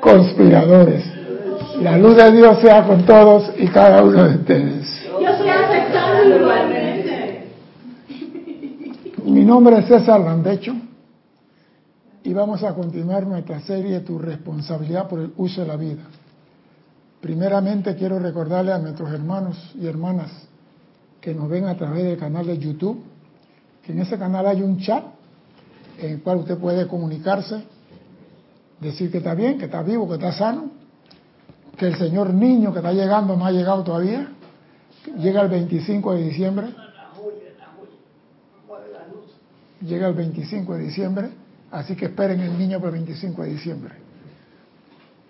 Conspiradores. La luz de Dios sea con todos y cada uno de ustedes. Yo estoy aceptando igualmente. Mi nombre es César Landecho y vamos a continuar nuestra serie Tu responsabilidad por el uso de la vida. Primeramente quiero recordarle a nuestros hermanos y hermanas que nos ven a través del canal de YouTube, que en ese canal hay un chat en el cual usted puede comunicarse, decir que está bien, que está vivo, que está sano, que el señor niño que está llegando no ha llegado todavía, llega el 25 de diciembre, llega el 25 de diciembre, así que esperen el niño para el 25 de diciembre.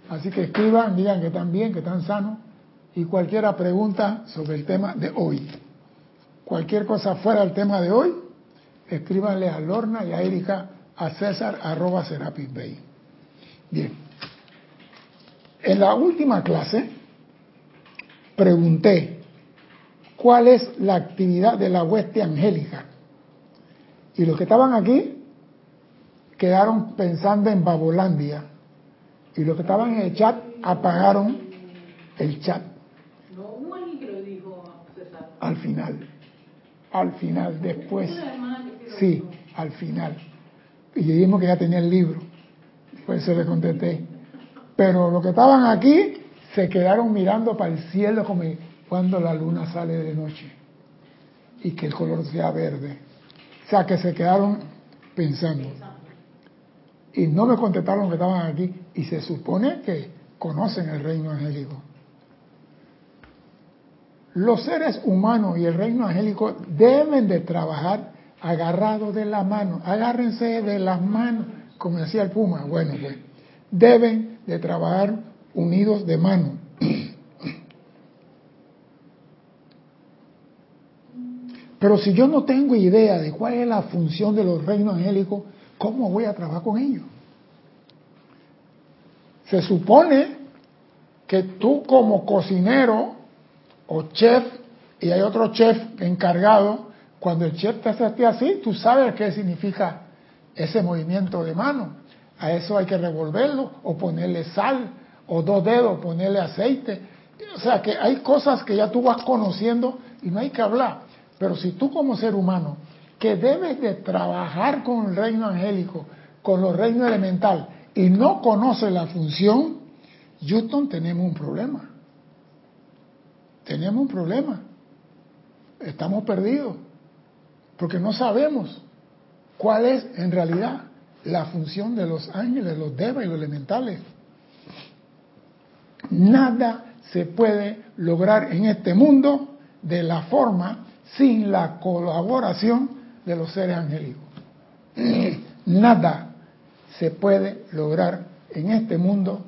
Así que escriban, digan que están bien, que están sanos y cualquiera pregunta sobre el tema de hoy. Cualquier cosa fuera del tema de hoy, escríbanle a Lorna y a Erika a César arroba Serapis Bay. Bien. En la última clase pregunté cuál es la actividad de la hueste angélica. Y los que estaban aquí quedaron pensando en Babolandia. Y los que estaban en el chat apagaron el chat. No alguien que lo dijo, César. Al final. Al final, después. Sí, al final. Y dijimos que ya tenía el libro. Pues se le contesté. Pero los que estaban aquí se quedaron mirando para el cielo como cuando la luna sale de noche y que el color sea verde. O sea, que se quedaron pensando. Y no me contestaron que estaban aquí y se supone que conocen el reino angélico. Los seres humanos y el reino angélico deben de trabajar agarrados de la mano. Agárrense de las manos, como decía el Puma. Bueno, pues deben de trabajar unidos de mano. Pero si yo no tengo idea de cuál es la función de los reinos angélicos, ¿cómo voy a trabajar con ellos? Se supone que tú como cocinero o chef, y hay otro chef encargado, cuando el chef te hace así, tú sabes qué significa ese movimiento de mano. A eso hay que revolverlo o ponerle sal o dos dedos, ponerle aceite. O sea que hay cosas que ya tú vas conociendo y no hay que hablar. Pero si tú como ser humano, que debes de trabajar con el reino angélico, con los reinos elemental, y no conoces la función, Houston tenemos un problema. Tenemos un problema. Estamos perdidos. Porque no sabemos cuál es en realidad la función de los ángeles, los devas y los elementales. Nada se puede lograr en este mundo de la forma sin la colaboración de los seres angélicos. Nada se puede lograr en este mundo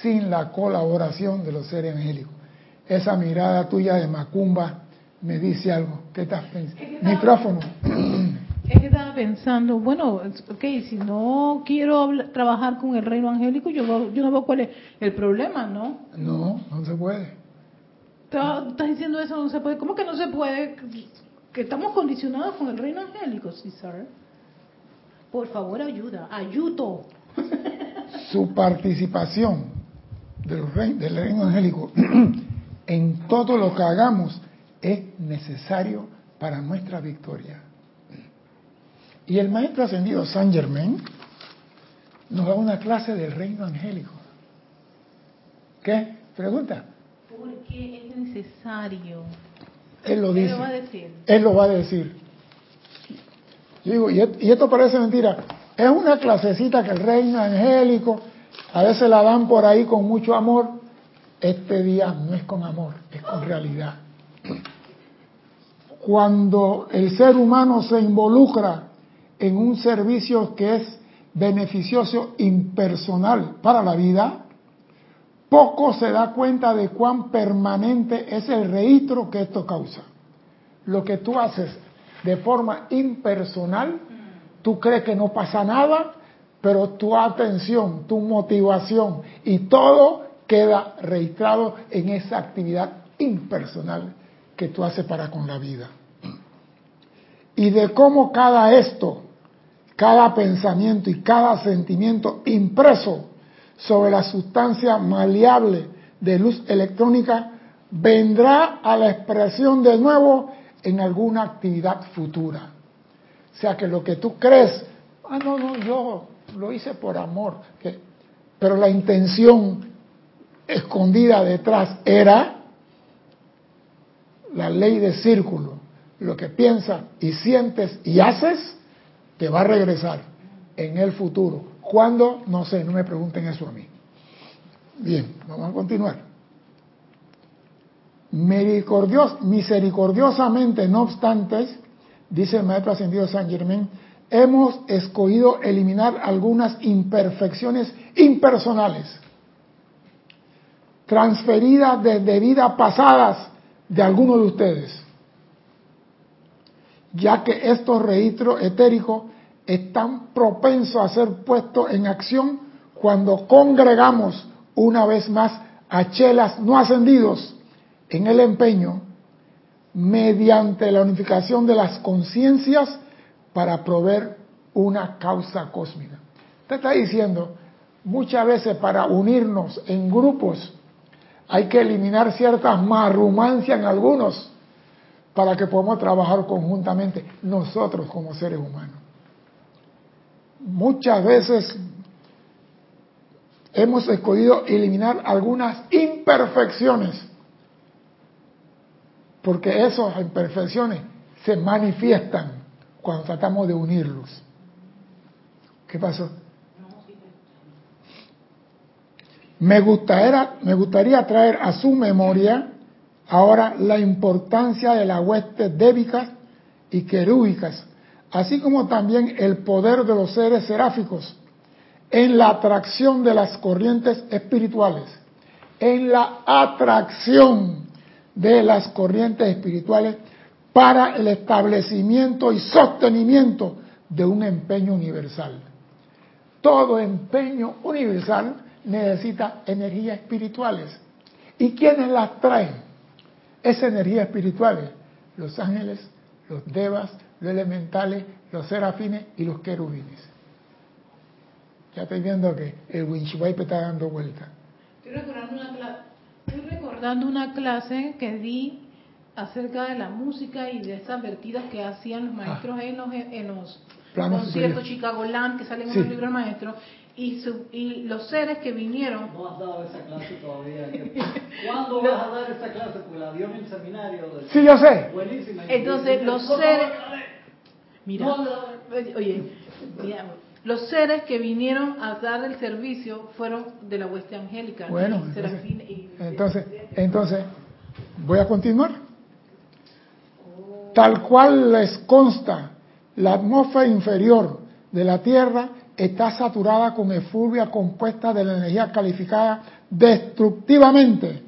sin la colaboración de los seres angélicos. Esa mirada tuya de Macumba me dice algo. ¿Qué estás pensando? Micrófono. Es que estaba pensando, bueno, ok, si no quiero trabajar con el reino angélico, yo, yo no veo cuál es el problema, ¿no? No, no se puede. Estás diciendo eso, no se puede. ¿Cómo que no se puede? Que estamos condicionados con el reino angélico, César. Por favor, ayuda, ayudo. Su participación del reino, del reino angélico en todo lo que hagamos es necesario para nuestra victoria. Y el maestro ascendido Saint Germain nos da una clase del reino angélico. ¿Qué? Pregunta. ¿Por qué es necesario? Él lo dice. Él lo va a decir. Él lo va a decir. Yo digo, y esto parece mentira. Es una clasecita que el reino angélico a veces la dan por ahí con mucho amor. Este día no es con amor, es con realidad. Cuando el ser humano se involucra en un servicio que es beneficioso impersonal para la vida, poco se da cuenta de cuán permanente es el registro que esto causa. Lo que tú haces de forma impersonal, tú crees que no pasa nada, pero tu atención, tu motivación y todo queda registrado en esa actividad impersonal que tú haces para con la vida. Y de cómo cada esto cada pensamiento y cada sentimiento impreso sobre la sustancia maleable de luz electrónica vendrá a la expresión de nuevo en alguna actividad futura. O sea que lo que tú crees, ah, no, no, yo lo hice por amor, pero la intención escondida detrás era la ley de círculo. Lo que piensas y sientes y haces, te va a regresar en el futuro. ¿Cuándo? No sé, no me pregunten eso a mí. Bien, vamos a continuar. misericordiosamente, no obstante, dice el maestro ascendido San Germán, hemos escogido eliminar algunas imperfecciones impersonales, transferidas desde vidas pasadas de algunos de ustedes, ya que estos registros etéricos están propensos a ser puestos en acción cuando congregamos una vez más a chelas no ascendidos en el empeño mediante la unificación de las conciencias para proveer una causa cósmica. Usted está diciendo, muchas veces para unirnos en grupos hay que eliminar ciertas marrumancias en algunos para que podamos trabajar conjuntamente nosotros como seres humanos. Muchas veces hemos escogido eliminar algunas imperfecciones, porque esas imperfecciones se manifiestan cuando tratamos de unirlos. ¿Qué pasó? Me gustaría, traer a su memoria ahora la importancia de las huestes débicas y querúbicas, así como también el poder de los seres seráficos en la atracción de las corrientes espirituales, en la atracción de las corrientes espirituales para el establecimiento y sostenimiento de un empeño universal. Todo empeño universal necesita energías espirituales. ¿Y quiénes las traen? Esas energías espirituales, los ángeles, los devas, los elementales, los serafines y los querubines. Ya estoy viendo que el Winchwipe está dando vuelta. Estoy recordando una, estoy recordando una clase que di acerca de la música y de esas vertidas que hacían los maestros en los, en los conciertos Chicago Land que salen en el libro del maestro y, y los seres que vinieron. No has dado esa clase todavía. ¿Cuándo vas a dar esa clase? Pues la dio en el seminario. Sí, yo sé. Buenísima. Entonces, los seres. Mira, oye, mira, los seres que vinieron a dar el servicio fueron de la hueste angélica. Bueno, entonces, entonces, voy a continuar. Tal cual les consta, la atmósfera inferior de la Tierra está saturada con efluvia compuesta de la energía calificada destructivamente,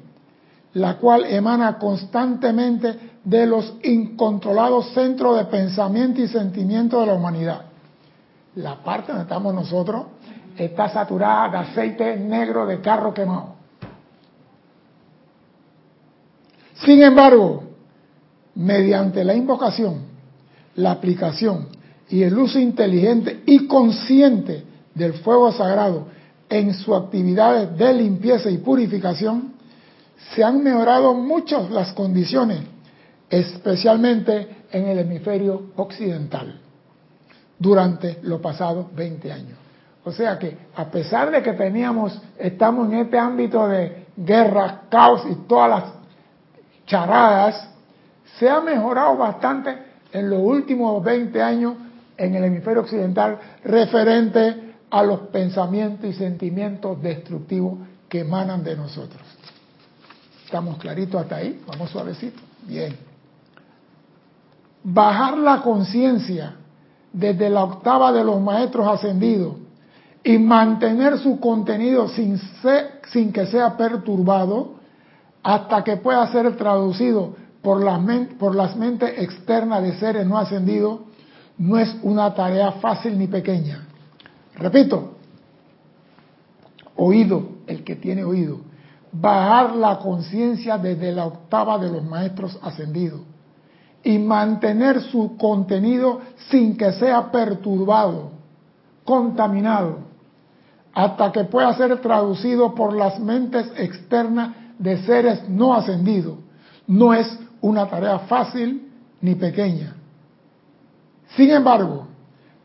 la cual emana constantemente de los incontrolados centros de pensamiento y sentimiento de la humanidad. La parte donde estamos nosotros está saturada de aceite negro de carro quemado. Sin embargo, mediante la invocación, la aplicación y el uso inteligente y consciente del fuego sagrado en sus actividades de limpieza y purificación, se han mejorado mucho las condiciones, especialmente en el hemisferio occidental, durante los pasados 20 años. O sea que, a pesar de que teníamos, estamos en este ámbito de guerra, caos y todas las charadas, se ha mejorado bastante en los últimos 20 años en el hemisferio occidental referente a los pensamientos y sentimientos destructivos que emanan de nosotros. ¿Estamos claritos hasta ahí? Vamos suavecito. Bien. Bajar la conciencia desde la octava de los maestros ascendidos y mantener su contenido sin, sin que sea perturbado hasta que pueda ser traducido por las, por las mentes externas de seres no ascendidos no es una tarea fácil ni pequeña. Repito, oído, el que tiene oído, bajar la conciencia desde la octava de los maestros ascendidos y mantener su contenido sin que sea perturbado contaminado hasta que pueda ser traducido por las mentes externas de seres no ascendidos. No es una tarea fácil ni pequeña. Sin embargo,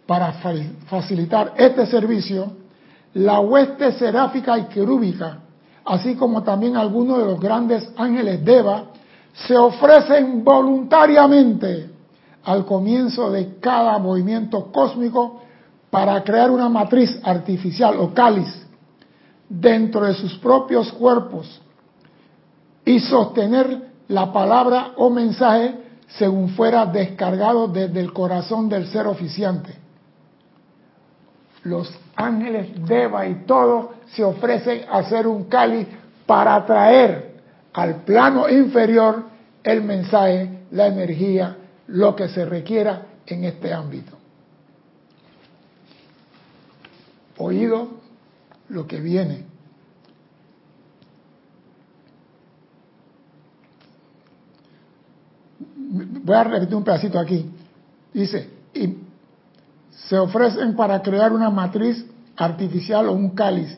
para facilitar este servicio, la hueste seráfica y querúbica, así como también algunos de los grandes ángeles Deva, se ofrecen voluntariamente al comienzo de cada movimiento cósmico para crear una matriz artificial o cáliz dentro de sus propios cuerpos y sostener la palabra o mensaje según fuera descargado desde el corazón del ser oficiante. Los ángeles Deva y todo se ofrecen a hacer un cáliz para traer al plano inferior el mensaje, la energía, lo que se requiera en este ámbito. Oído lo que viene. Voy a repetir un pedacito aquí. Dice, y se ofrecen para crear una matriz artificial o un cáliz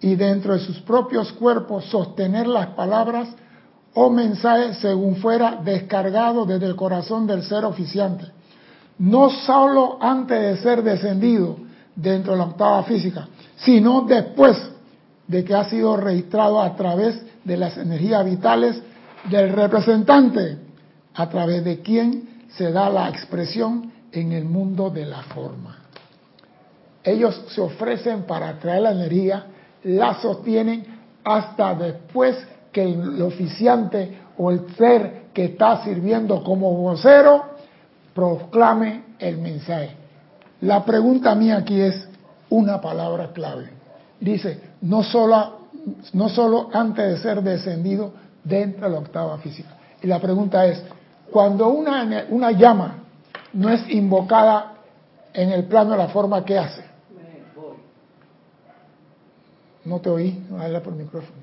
y dentro de sus propios cuerpos sostener las palabras o mensajes según fuera descargado desde el corazón del ser oficiante. No solo antes de ser descendido dentro de la octava física, sino después de que ha sido registrado a través de las energías vitales del representante, a través de quien se da la expresión en el mundo de la forma. Ellos se ofrecen para traer la energía, la sostienen hasta después que el oficiante o el ser que está sirviendo como vocero proclame el mensaje. La pregunta mía aquí es una palabra clave. Dice, no solo, no solo antes de ser descendido dentro de la octava física. Y la pregunta es, cuando una, una llama no es invocada en el plano de la forma que hace. No te oí, no habla por el micrófono.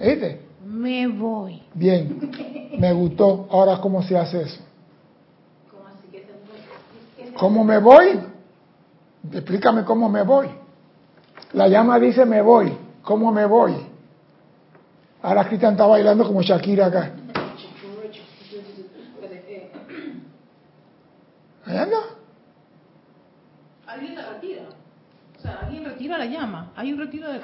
¿Viste? Me voy. Bien, me gustó. Ahora, ¿cómo se hace eso? ¿Cómo me voy? Explícame cómo me voy. La llama dice me voy. ¿Cómo me voy? Ahora Cristian está bailando como Shakira acá. ¿Ahí anda? Alguien la retira. O sea, alguien retira la llama. Hay un retiro de...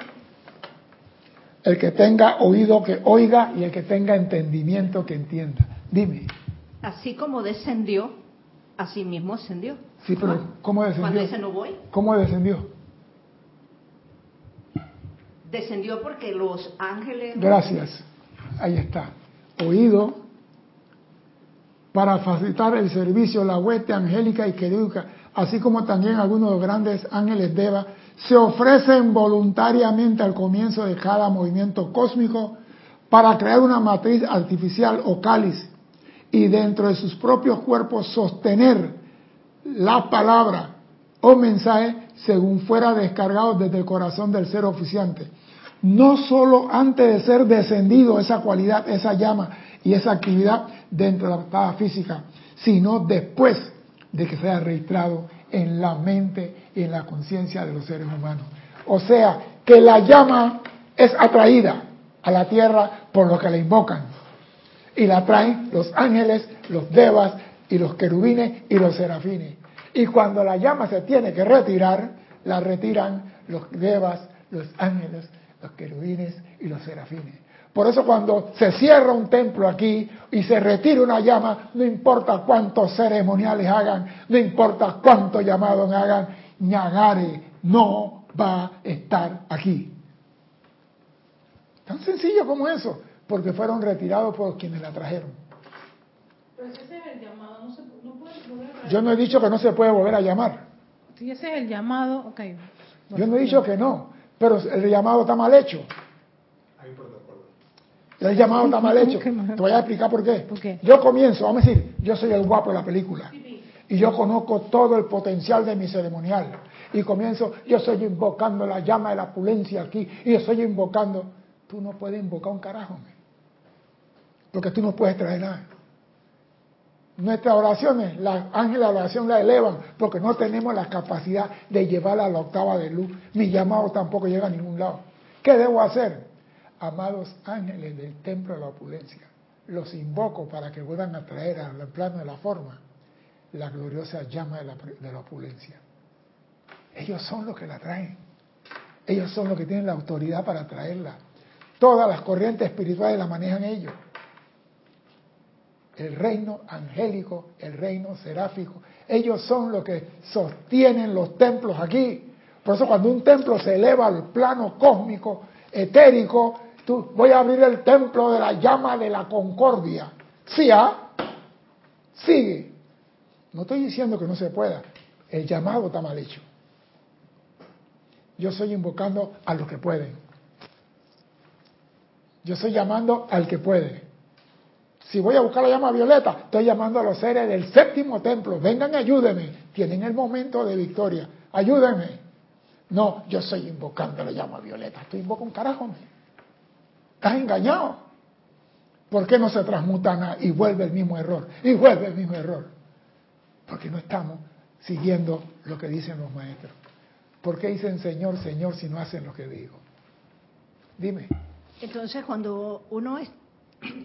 El que tenga oído que oiga y el que tenga entendimiento que entienda. Dime. Así como descendió, así mismo ascendió. Sí, pero ¿cómo descendió? Cuando dice no voy. ¿Cómo descendió? Descendió porque los ángeles... Gracias. Ahí está. Oído para facilitar el servicio, la hueste angélica y querúbica, así como también algunos grandes ángeles Deva, se ofrecen voluntariamente al comienzo de cada movimiento cósmico para crear una matriz artificial o cáliz y dentro de sus propios cuerpos sostener la palabra o mensaje según fuera descargado desde el corazón del ser oficiante. No solo antes de ser descendido esa cualidad, esa llama y esa actividad dentro de la octava física, sino después de que sea registrado en la mente y en la conciencia de los seres humanos. O sea, que la llama es atraída a la tierra por lo que la invocan. Y la traen los ángeles, los devas y los querubines y los serafines. Y cuando la llama se tiene que retirar, la retiran los devas, los ángeles, los querubines y los serafines. Por eso cuando se cierra un templo aquí y se retira una llama, no importa cuántos ceremoniales hagan, no importa cuántos llamados hagan, Ñagare no va a estar aquí. Tan sencillo como eso, porque fueron retirados por quienes la trajeron. Pero ese es el llamado, no, se, no puede volver a Yo no he dicho que no se puede volver a llamar. Si ese es el llamado, ok. Yo no he dicho que no, pero el llamado está mal hecho. El llamado está mal hecho. Te voy a explicar por qué. Yo comienzo, vamos a decir, yo soy el guapo de la película. Y yo conozco todo el potencial de mi ceremonial. Y comienzo, yo estoy invocando la llama de la pulencia aquí. Y yo estoy invocando. Tú no puedes invocar un carajo. Porque tú no puedes traer nada. Nuestras oraciones, las ángeles de oración la elevan porque no tenemos la capacidad de llevarla a la octava de luz. Mi llamado tampoco llega a ningún lado. ¿Qué debo hacer? Amados ángeles del templo de la opulencia, los invoco para que vuelvan a traer al plano de la forma la gloriosa llama de la, de la opulencia. Ellos son los que la traen. Ellos son los que tienen la autoridad para traerla. Todas las corrientes espirituales la manejan ellos. El reino angélico, el reino seráfico. Ellos son los que sostienen los templos aquí. Por eso cuando un templo se eleva al plano cósmico, etérico, tú, voy a abrir el templo de la llama de la concordia. ¿Sí, ah? Sigue. No estoy diciendo que no se pueda. El llamado está mal hecho. Yo estoy invocando a los que pueden. Yo estoy llamando al que puede. Si voy a buscar la llama violeta, estoy llamando a los seres del séptimo templo. Vengan, ayúdenme. Tienen el momento de victoria. Ayúdenme. No, yo estoy invocando la llama violeta. Estoy invocando un carajo. Estás engañado. ¿Por qué no se transmutan y vuelve el mismo error? Y vuelve el mismo error. Porque no estamos siguiendo lo que dicen los maestros. ¿Por qué dicen Señor, Señor si no hacen lo que digo? Dime. Entonces, cuando uno es,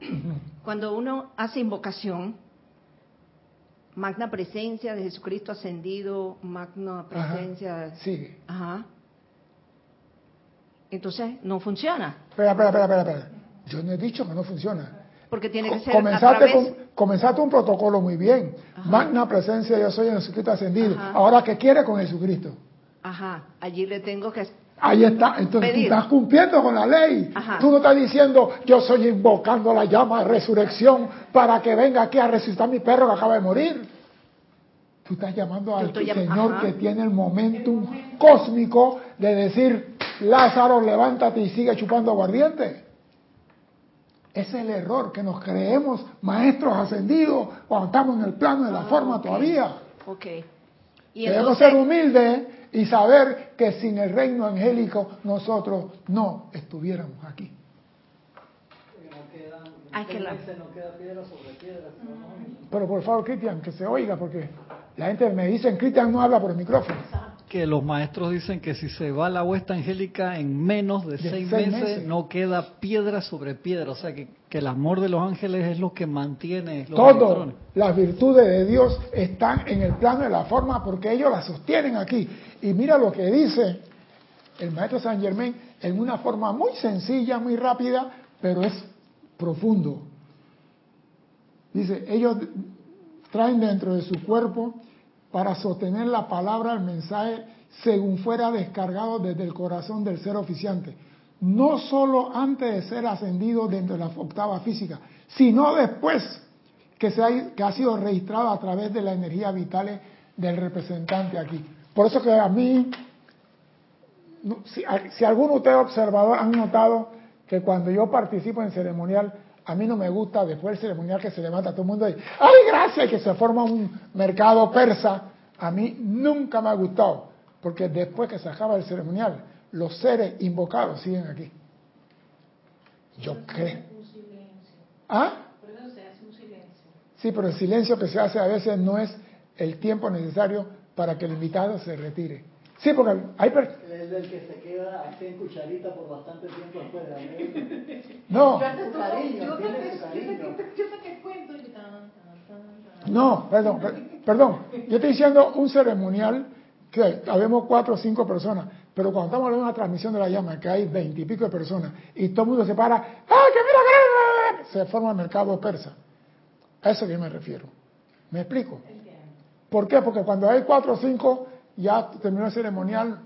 cuando uno hace invocación, magna presencia de Jesucristo ascendido, magna presencia. Ajá, sigue. Ajá. Entonces, no funciona. Espera, espera, espera, espera. Yo no he dicho que no funciona. Porque tiene que ser comenzaste, a través... con, comenzaste un protocolo muy bien. Ajá. Magna presencia, yo soy en Jesucristo ascendido. Ajá. Ahora, ¿qué quiere con Jesucristo? Ajá, allí le tengo que... Ahí está, entonces Pedir. tú estás cumpliendo con la ley. Ajá. Tú no estás diciendo, yo soy invocando la llama de resurrección para que venga aquí a resucitar mi perro que acaba de morir. Tú estás llamando al Señor ajá. que tiene el momentum cósmico de decir, Lázaro, levántate y sigue chupando aguardiente. Ese es el error, que nos creemos maestros ascendidos cuando estamos en el plano de la forma Ah, ok. todavía. Ok. Y Debemos entonces, ser humildes y saber que sin el reino angélico nosotros no estuviéramos aquí. No. Pero por favor, Cristian, que se oiga, porque la gente me dice, Cristian no habla por el micrófono. Que los maestros dicen que si se va la huesta angélica en menos de, De seis, seis meses, meses. no queda piedra sobre piedra. O sea que, que el amor de los ángeles es lo que mantiene los electrones. las virtudes de Dios están en el plano de la forma porque ellos las sostienen aquí. Y mira lo que dice el maestro San Germain en una forma muy sencilla, muy rápida, pero es profundo. Dice, ellos traen dentro de su cuerpo para sostener la palabra, el mensaje, según fuera descargado desde el corazón del ser oficiante. No solo antes de ser ascendido dentro de la octava física, sino después que, se ha, sido registrado a través de la energía vital del representante aquí. Por eso que a mí, si, si alguno de ustedes observador han notado que cuando yo participo en ceremonial, a mí no me gusta después del ceremonial que se levanta todo el mundo y ¡ay, gracias! y que se forma un mercado persa. A mí nunca me ha gustado, porque después que se acaba el ceremonial, los seres invocados siguen aquí. Yo creo. ¿Ah? Sí, pero el silencio que se hace a veces no es el tiempo necesario para que el invitado se retire. Sí, porque hay per- Es el que se queda así en cucharita por bastante tiempo después de haber... no, Yo cuento no, perdón, per- perdón. Yo estoy diciendo un ceremonial que habemos cuatro o cinco personas, pero cuando estamos hablando de una transmisión de la llama, que hay veintipico de personas, y todo el mundo se para, ¡ah, que mira, que se forma el mercado persa. A eso que yo me refiero. ¿Me explico? ¿Por qué? Porque cuando hay cuatro o cinco, ya terminó el ceremonial,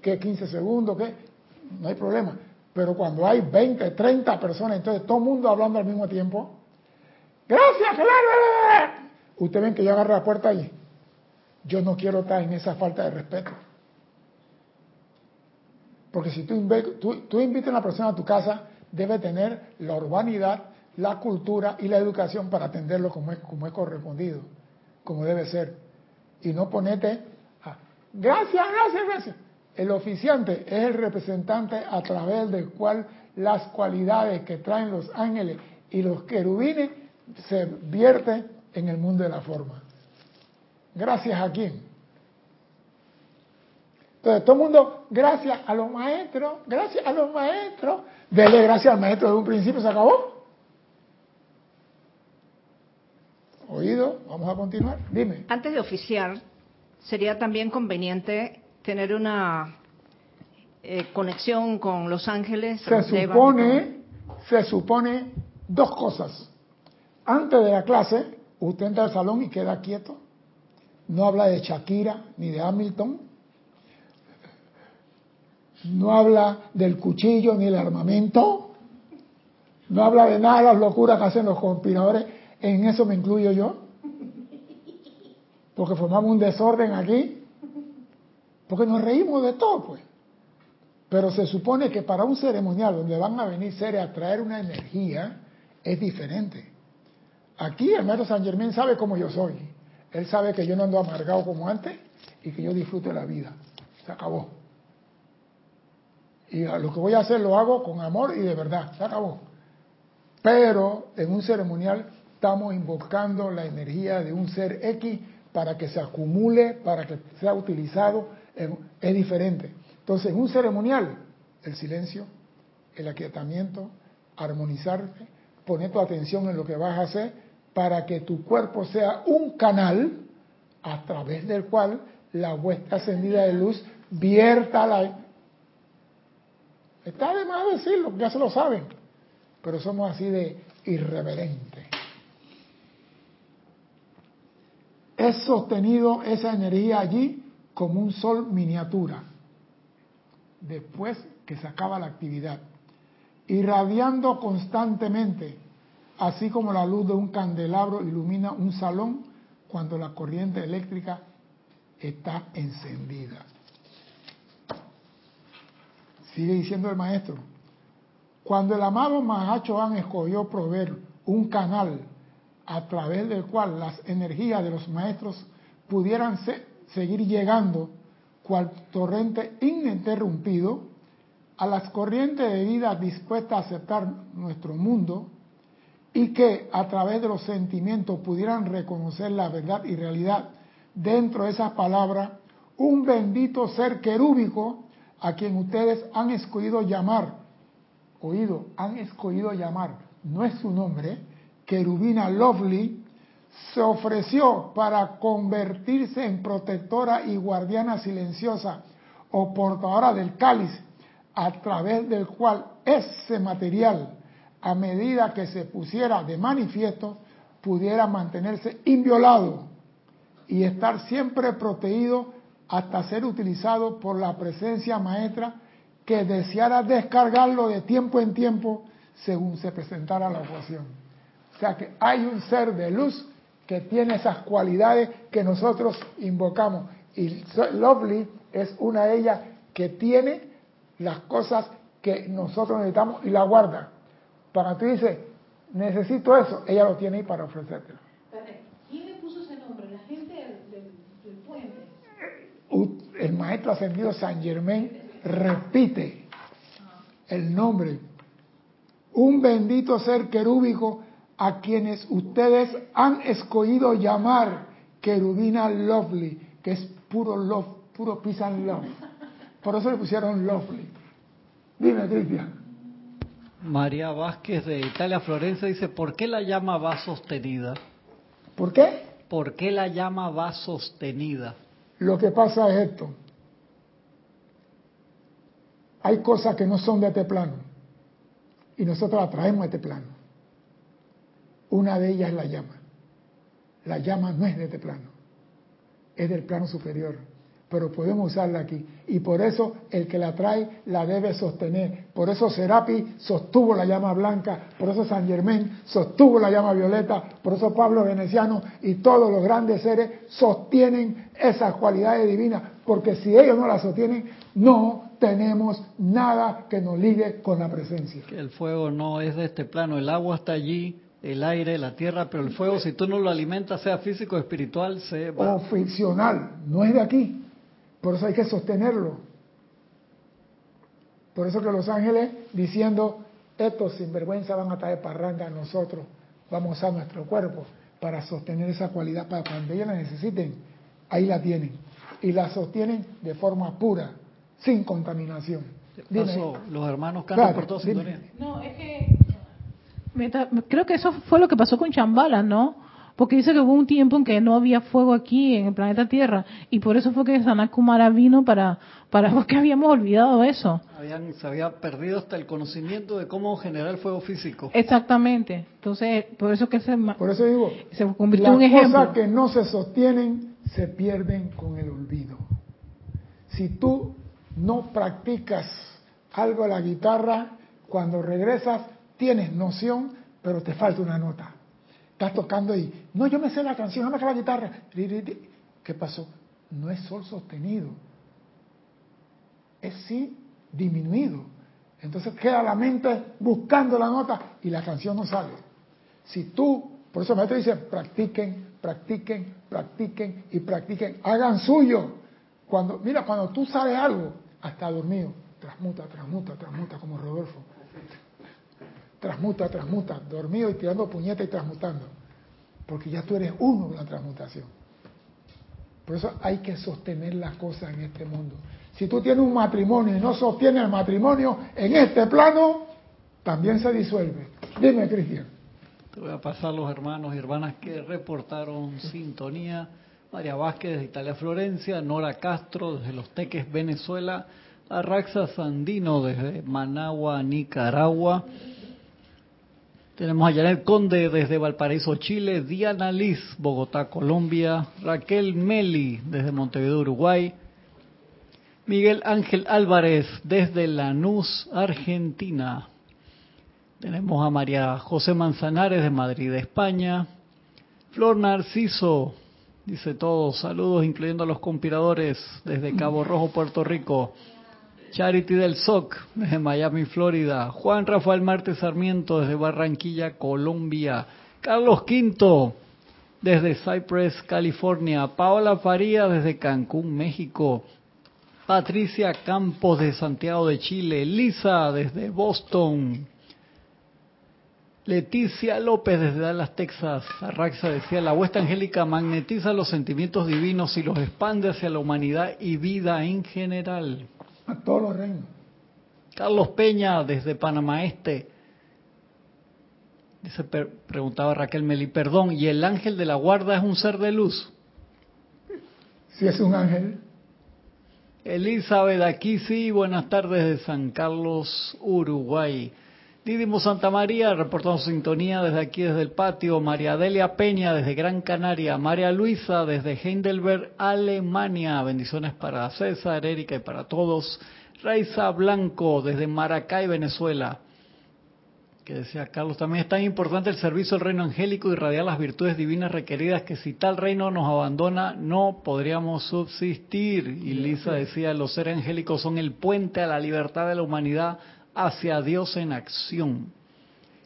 que 15 segundos, que no hay problema. Pero cuando hay 20, 30 personas, entonces todo el mundo hablando al mismo tiempo, gracias, claro. Ustedes ven que yo agarro la puerta ahí. Yo no quiero estar en esa falta de respeto. Porque si tú, tú, tú invitas a una persona a tu casa, debe tener la urbanidad, la cultura y la educación para atenderlo como es, como es correspondido, como debe ser. Y no ponerte, gracias, gracias, gracias. El oficiante es el representante a través del cual las cualidades que traen los ángeles y los querubines se vierte en el mundo de la forma. Gracias a quién. Entonces, todo el mundo, gracias a los maestros, gracias a los maestros. Dele gracias al maestro de un principio, se acabó. Oído, vamos a continuar. Dime. Antes de oficiar, sería también conveniente tener una eh, conexión con los ángeles. Se supone, se supone dos cosas. Antes de la clase, usted entra al salón y queda quieto. No habla de Shakira ni de Hamilton. No habla del cuchillo ni del armamento. No habla de nada de las locuras que hacen los conspiradores. En eso me incluyo yo. Porque formamos un desorden aquí. Porque nos reímos de todo, pues. Pero se supone que para un ceremonial donde van a venir seres a traer una energía, es diferente. Aquí el maestro San Germán sabe cómo yo soy. Él sabe que yo no ando amargado como antes y que yo disfruto la vida. Se acabó. Y lo que voy a hacer lo hago con amor y de verdad. Se acabó. Pero en un ceremonial estamos invocando la energía de un ser X para que se acumule, para que sea utilizado. Es diferente. Entonces, en un ceremonial, el silencio, el aquietamiento, armonizarte, poner tu atención en lo que vas a hacer para que tu cuerpo sea un canal a través del cual la vuestra ascendida de luz vierta la... Está de más decirlo, ya se lo saben, pero somos así de irreverentes. Es sostenido esa energía allí como un sol miniatura después que se acaba la actividad, irradiando constantemente, así como la luz de un candelabro ilumina un salón cuando la corriente eléctrica está encendida. Sigue diciendo el maestro, cuando el amado Mahacho Han escogió proveer un canal a través del cual las energías de los maestros pudieran seguir llegando cual torrente ininterrumpido a las corrientes de vida dispuestas a aceptar nuestro mundo y que a través de los sentimientos pudieran reconocer la verdad y realidad dentro de esas palabras, un bendito ser querúbico a quien ustedes han escogido llamar, oído, han escogido llamar, no es su nombre, querubina lovely, se ofreció para convertirse en protectora y guardiana silenciosa o portadora del cáliz a través del cual ese material, a medida que se pusiera de manifiesto, pudiera mantenerse inviolado y estar siempre protegido hasta ser utilizado por la presencia maestra que deseara descargarlo de tiempo en tiempo según se presentara la ocasión. O sea que hay un ser de luz que tiene esas cualidades que nosotros invocamos. Y Lovely es una de ellas que tiene las cosas que nosotros necesitamos y la guarda. Para tú dices, necesito eso, ella lo tiene ahí para ofrecértelo. ¿Quién le puso ese nombre? ¿La gente del, puente? El maestro ascendido San Germain repite el nombre. Un bendito ser querúbico a quienes ustedes han escogido llamar querubina lovely, que es puro love, puro peace and love. Por eso le pusieron lovely. Dime, Cristian. María Vázquez de Italia, Florencia, dice, ¿por qué la llama va sostenida? ¿Por qué? ¿Por qué la llama va sostenida? Lo que pasa es esto. Hay cosas que no son de este plano y nosotros las traemos a este plano. Una de ellas es la llama. La llama no es de este plano, es del plano superior, pero podemos usarla aquí. Y por eso el que la trae la debe sostener. Por eso Serapi sostuvo la llama blanca, por eso San Germán sostuvo la llama violeta, por eso Pablo Veneciano y todos los grandes seres sostienen esas cualidades divinas, porque si ellos no las sostienen, no tenemos nada que nos ligue con la presencia. el fuego no es de este plano, el agua está allí, el aire, la tierra, pero el fuego, si tú no lo alimentas, sea físico o espiritual, se va. O ficcional, no es de aquí. Por eso hay que sostenerlo. Por eso que los ángeles diciendo, estos sinvergüenza van a traer parranda a nosotros, vamos a usar nuestro cuerpo para sostener esa cualidad, para cuando ellos la necesiten, ahí la tienen. Y la sostienen de forma pura, sin contaminación. los hermanos cantan por toda No, es que creo que eso fue lo que pasó con Chambala, ¿no? Porque dice que hubo un tiempo en que no había fuego aquí en el planeta Tierra y por eso fue que Sanat Kumara vino para, para porque habíamos olvidado eso. se había perdido hasta el conocimiento de cómo generar el fuego físico. Exactamente. Entonces, por eso que se, por eso digo, se convirtió en un ejemplo. Las cosas que no se sostienen se pierden con el olvido. Si tú no practicas algo de la guitarra, cuando regresas tienes noción, pero te falta una nota. Estás tocando y, no, yo me sé la canción, dame la guitarra. ¿Qué pasó? No es sol sostenido, es sí disminuido. Entonces queda la mente buscando la nota y la canción no sale. Si tú, por eso el maestro dice, practiquen, practiquen, practiquen y practiquen, hagan suyo. Cuando, mira, cuando tú sabes algo, hasta dormido, transmuta, transmuta, transmuta, como Rodolfo transmuta, transmuta, dormido y tirando puñeta y transmutando. Porque ya tú eres uno de la transmutación. Por eso hay que sostener las cosas en este mundo. Si tú tienes un matrimonio y no sostienes el matrimonio en este plano, también se disuelve. Dime, Cristian. Te voy a pasar los hermanos y hermanas que reportaron sintonía. María Vázquez desde Italia, Florencia, Nora Castro desde Los Teques, Venezuela, Arraxa Sandino desde Managua, Nicaragua, tenemos a Janet Conde desde Valparaíso, Chile, Diana Liz, Bogotá, Colombia, Raquel Meli desde Montevideo, Uruguay, Miguel Ángel Álvarez desde Lanús, Argentina. Tenemos a María José Manzanares de Madrid, España. Flor Narciso, dice todos, saludos incluyendo a los conspiradores desde Cabo Rojo, Puerto Rico. Charity del SOC desde Miami, Florida. Juan Rafael Martes Sarmiento desde Barranquilla, Colombia. Carlos Quinto desde Cypress, California. Paola Faría desde Cancún, México. Patricia Campos de Santiago de Chile. Lisa desde Boston. Leticia López desde Dallas, Texas. Arraxa decía, la huesta angélica magnetiza los sentimientos divinos y los expande hacia la humanidad y vida en general a todos los reinos. Carlos Peña, desde Panamá Este. Dice, preguntaba Raquel Meli, perdón, ¿y el ángel de la guarda es un ser de luz? Sí, es un ángel. Elizabeth, aquí sí, buenas tardes de San Carlos, Uruguay. Didimo Santa María, reportando sintonía desde aquí, desde el patio. María Delia Peña, desde Gran Canaria. María Luisa, desde Heidelberg, Alemania. Bendiciones para César, Erika y para todos. Raiza Blanco, desde Maracay, Venezuela. Que decía Carlos, también es tan importante el servicio del reino angélico y irradiar las virtudes divinas requeridas que si tal reino nos abandona no podríamos subsistir. Y Lisa decía, los seres angélicos son el puente a la libertad de la humanidad hacia Dios en acción.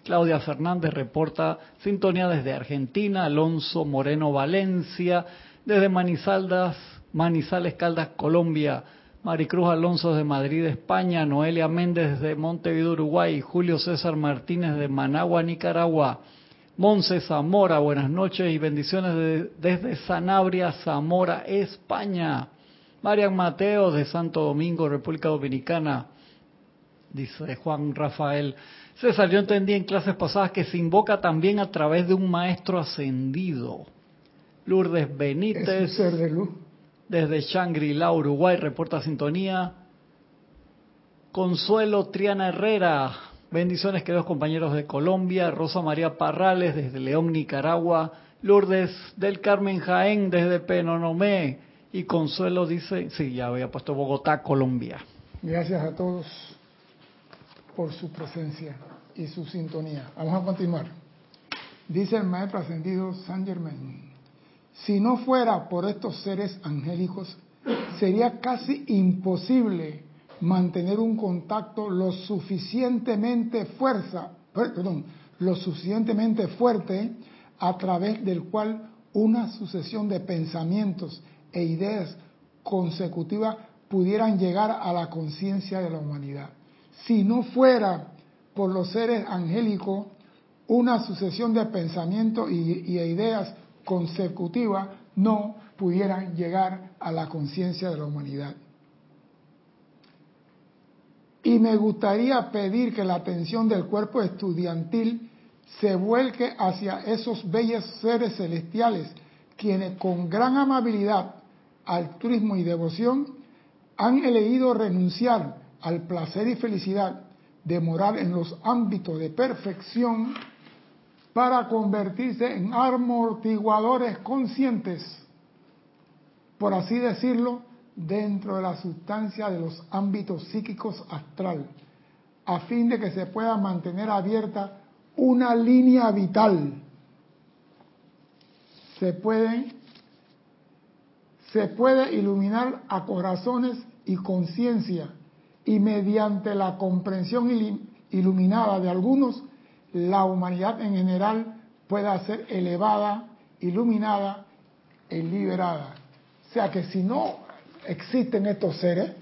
Claudia Fernández reporta sintonía desde Argentina, Alonso Moreno Valencia, desde Manizaldas, Manizales Caldas, Colombia, Maricruz Alonso de Madrid, España, Noelia Méndez de Montevideo, Uruguay, Julio César Martínez de Managua, Nicaragua, Monse Zamora, buenas noches y bendiciones desde Sanabria, Zamora, España. Marian Mateo de Santo Domingo, República Dominicana dice Juan Rafael. César, yo entendí en clases pasadas que se invoca también a través de un maestro ascendido. Lourdes Benítez, desde Shangri-La, Uruguay, reporta sintonía. Consuelo Triana Herrera, bendiciones queridos compañeros de Colombia. Rosa María Parrales, desde León, Nicaragua. Lourdes del Carmen Jaén, desde Penonomé. Y Consuelo dice, sí, ya había puesto Bogotá, Colombia. Gracias a todos por su presencia y su sintonía. Vamos a continuar. Dice el maestro ascendido Saint Germain, si no fuera por estos seres angélicos, sería casi imposible mantener un contacto lo suficientemente fuerza, perdón, lo suficientemente fuerte a través del cual una sucesión de pensamientos e ideas consecutivas pudieran llegar a la conciencia de la humanidad si no fuera por los seres angélicos, una sucesión de pensamientos y, ideas consecutivas no pudieran llegar a la conciencia de la humanidad. Y me gustaría pedir que la atención del cuerpo estudiantil se vuelque hacia esos bellos seres celestiales, quienes con gran amabilidad, altruismo y devoción han elegido renunciar al placer y felicidad de morar en los ámbitos de perfección para convertirse en amortiguadores conscientes, por así decirlo, dentro de la sustancia de los ámbitos psíquicos astral, a fin de que se pueda mantener abierta una línea vital. Se puede, se puede iluminar a corazones y conciencia y mediante la comprensión iluminada de algunos, la humanidad en general pueda ser elevada, iluminada y liberada. O sea que si no existen estos seres,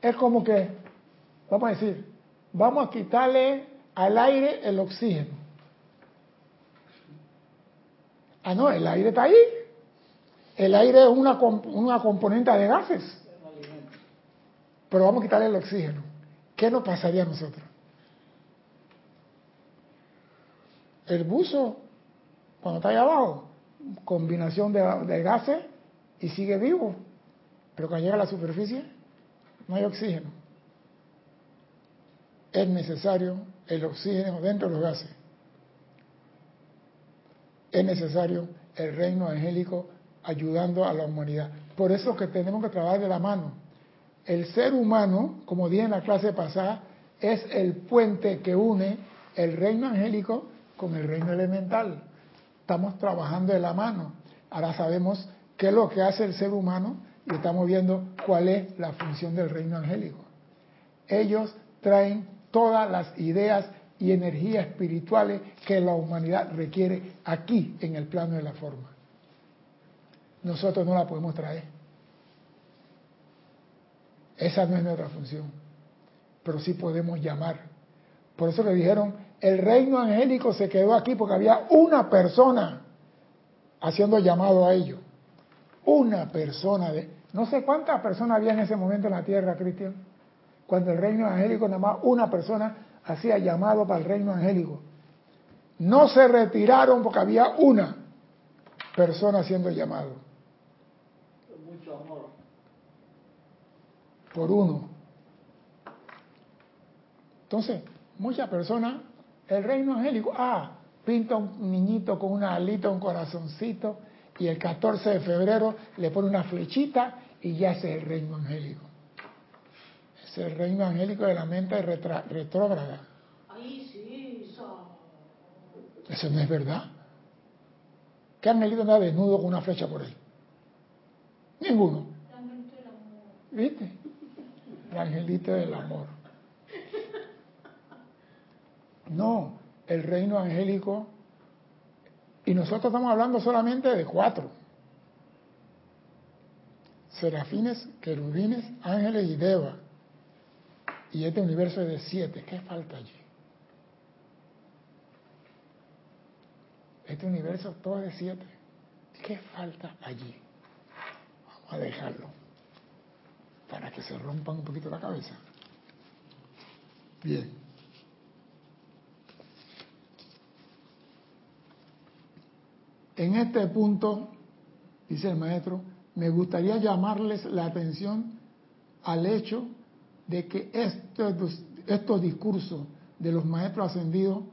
es como que, vamos a decir, vamos a quitarle al aire el oxígeno. Ah, no, el aire está ahí. El aire es una, una componente de gases. Pero vamos a quitarle el oxígeno. ¿Qué nos pasaría a nosotros? El buzo, cuando está ahí abajo, combinación de, gases y sigue vivo. Pero cuando llega a la superficie no hay oxígeno. Es necesario el oxígeno dentro de los gases. Es necesario el reino angélico ayudando a la humanidad. Por eso que tenemos que trabajar de la mano. El ser humano, como dije en la clase pasada, es el puente que une el reino angélico con el reino elemental estamos trabajando de la mano. Ahora sabemos qué es lo que hace el ser humano y estamos viendo cuál es la función del reino angélico. Ellos traen todas las ideas y energías espirituales que la humanidad requiere aquí en el plano de la forma. Nosotros no la podemos traer. Esa no es nuestra función. Pero sí podemos llamar. Por eso le dijeron, el reino angélico se quedó aquí porque había una persona haciendo llamado a ellos. Una persona de... No sé cuántas personas había en ese momento en la tierra, Cristian. Cuando el reino angélico, nada más una persona hacía llamado para el reino angélico. No se retiraron porque había una persona haciendo llamado. Mucho amor. Por uno. Entonces, muchas personas el reino angélico, ah, pinta un niñito con una alita, un corazoncito, y el 14 de febrero le pone una flechita y ya es el reino angélico. Es el reino angélico de la mente retrógrada. Ahí sí, eso. Eso no es verdad. ¿Qué angelito anda desnudo con una flecha por ahí? Ninguno. ¿Viste? El angelito del amor. No, el reino angélico, y nosotros estamos hablando solamente de cuatro. Serafines, querubines, ángeles y deva. Y este universo es de siete. ¿Qué falta allí? Este universo todo es de siete. ¿Qué falta allí? Vamos a dejarlo para que se rompan un poquito la cabeza. Bien. En este punto, dice el maestro, me gustaría llamarles la atención al hecho de que estos, estos discursos de los maestros ascendidos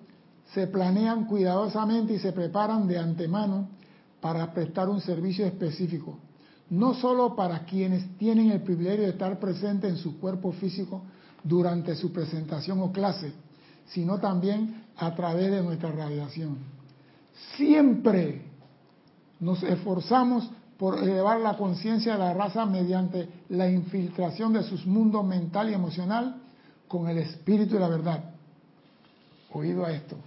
se planean cuidadosamente y se preparan de antemano para prestar un servicio específico, no solo para quienes tienen el privilegio de estar presentes en su cuerpo físico durante su presentación o clase, sino también a través de nuestra radiación. Siempre nos esforzamos por elevar la conciencia de la raza mediante la infiltración de sus mundos mental y emocional con el espíritu de la verdad. Oído a esto.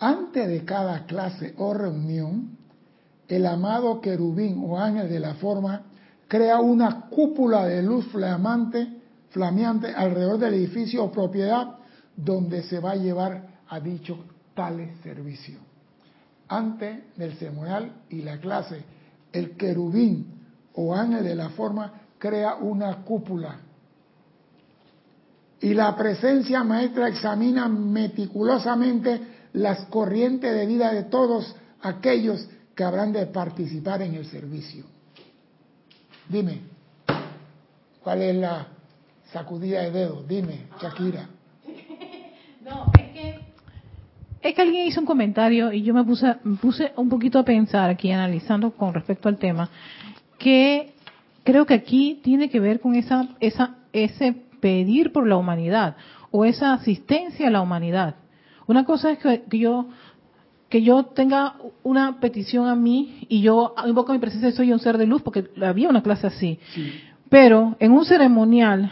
Antes de cada clase o reunión, el amado querubín o ángel de la forma crea una cúpula de luz flamante, flameante alrededor del edificio o propiedad donde se va a llevar a dicho tales servicio. Antes del ceremonial y la clase, el querubín o ángel de la forma crea una cúpula. Y la presencia maestra examina meticulosamente las corrientes de vida de todos aquellos que habrán de participar en el servicio. Dime, ¿cuál es la sacudida de dedos? Dime, Shakira. No, es que es que alguien hizo un comentario y yo me puse, me puse un poquito a pensar aquí, analizando con respecto al tema, que creo que aquí tiene que ver con esa, esa, ese pedir por la humanidad o esa asistencia a la humanidad. Una cosa es que, yo que yo tenga una petición a mí y yo invoco mi presencia y soy un ser de luz, porque había una clase así. Pero en un ceremonial,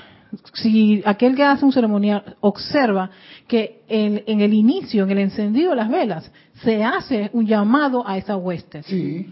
si aquel que hace un ceremonial observa que en, en, el inicio, en el encendido de las velas, se hace un llamado a esa hueste. Sí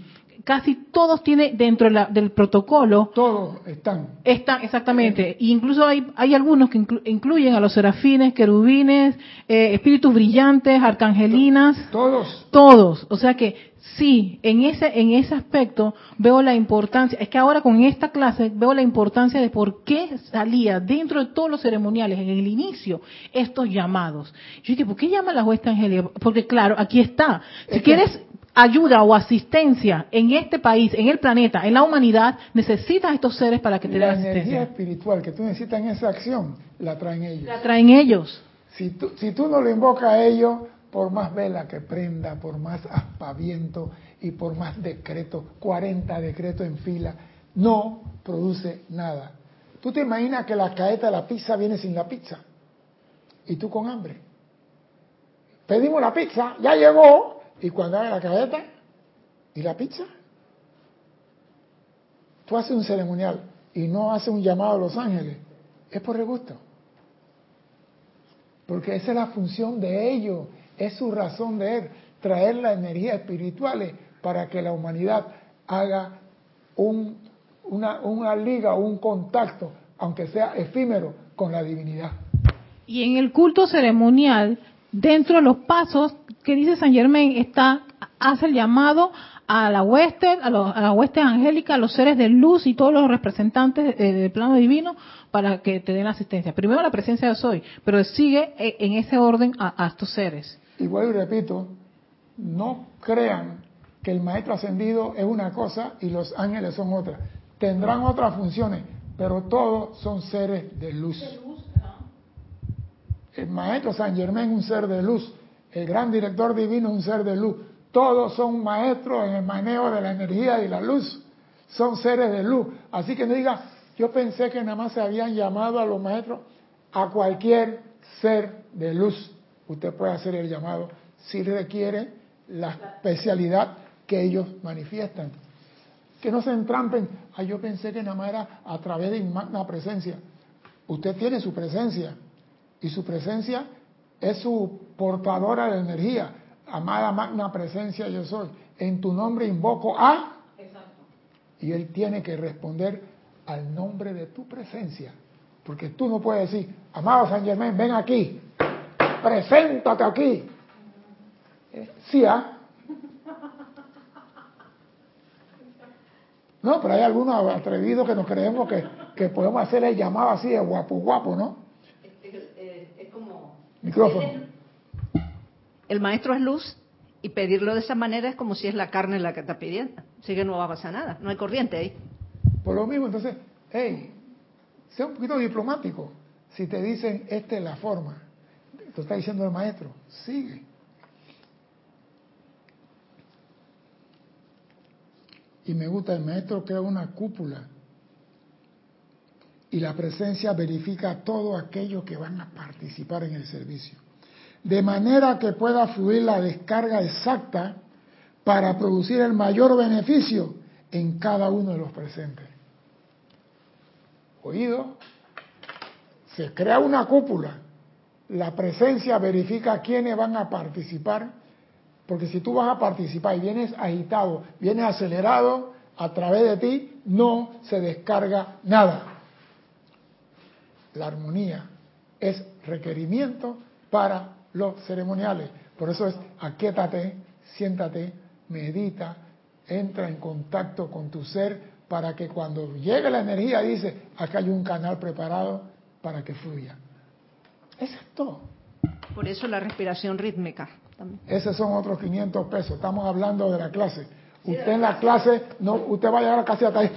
casi todos tienen dentro del protocolo. Todos están. Están, exactamente. E incluso hay, hay algunos que incluyen a los serafines, querubines, eh, espíritus brillantes, arcangelinas. Todos. Todos. O sea que sí, en ese, en ese aspecto veo la importancia. Es que ahora con esta clase veo la importancia de por qué salía dentro de todos los ceremoniales, en el inicio, estos llamados. Yo dije, ¿por qué llama la huesta angélica? Porque claro, aquí está. Si quieres ayuda o asistencia en este país, en el planeta, en la humanidad, necesitas estos seres para que te den asistencia. La energía espiritual que tú necesitas en esa acción, la traen ellos. La traen ellos. Si tú, si tú no lo invocas a ellos, por más vela que prenda, por más aspaviento y por más decretos, 40 decretos en fila, no produce nada. ¿Tú te imaginas que la caeta de la pizza viene sin la pizza? Y tú con hambre. Pedimos la pizza, ya llegó, y cuando haga la cabeta y la pizza, tú haces un ceremonial y no haces un llamado a los ángeles, es por el gusto. Porque esa es la función de ellos, es su razón de él, traer la energía espiritual para que la humanidad haga un, una, una liga un contacto, aunque sea efímero, con la divinidad. Y en el culto ceremonial, dentro de los pasos que dice San Germain está hace el llamado a la hueste, a, la hueste angélica, a los seres de luz y todos los representantes del plano divino para que te den asistencia. Primero la presencia de soy, pero sigue e, en ese orden a, a estos seres. Igual y repito, no crean que el maestro ascendido es una cosa y los ángeles son otra. Tendrán otras funciones, pero todos son seres de luz. El maestro San Germain es un ser de luz el gran director divino un ser de luz. Todos son maestros en el manejo de la energía y la luz. Son seres de luz. Así que no diga, yo pensé que nada más se habían llamado a los maestros a cualquier ser de luz. Usted puede hacer el llamado si requiere la especialidad que ellos manifiestan. Que no se entrampen. Ah, yo pensé que nada más era a través de magna presencia. Usted tiene su presencia. Y su presencia es su portadora de energía. Amada magna presencia yo soy. En tu nombre invoco a... Y él tiene que responder al nombre de tu presencia. Porque tú no puedes decir, amado San Germán, ven aquí, preséntate aquí. Sí, ¿ah? No, pero hay algunos atrevidos que nos creemos que, que podemos hacer el llamado así de guapo, guapo, ¿no? Micrófono. El maestro es luz y pedirlo de esa manera es como si es la carne la que está pidiendo. Así que no va a pasar nada, no hay corriente ahí. Por lo mismo, entonces, hey, sea un poquito diplomático. Si te dicen, esta es la forma, te está diciendo el maestro, sigue. Y me gusta, el maestro crea una cúpula y la presencia verifica todo aquello que van a participar en el servicio. De manera que pueda fluir la descarga exacta para producir el mayor beneficio en cada uno de los presentes. Oído, se crea una cúpula, la presencia verifica quiénes van a participar, porque si tú vas a participar y vienes agitado, vienes acelerado, a través de ti no se descarga nada la armonía es requerimiento para los ceremoniales. Por eso es aquíétate, siéntate, medita, entra en contacto con tu ser para que cuando llegue la energía dice, acá hay un canal preparado para que fluya. Eso es todo. Por eso la respiración rítmica. Esos son otros 500 pesos. Estamos hablando de la clase. Usted en la clase, no, usted va a llegar a casi hasta ahí.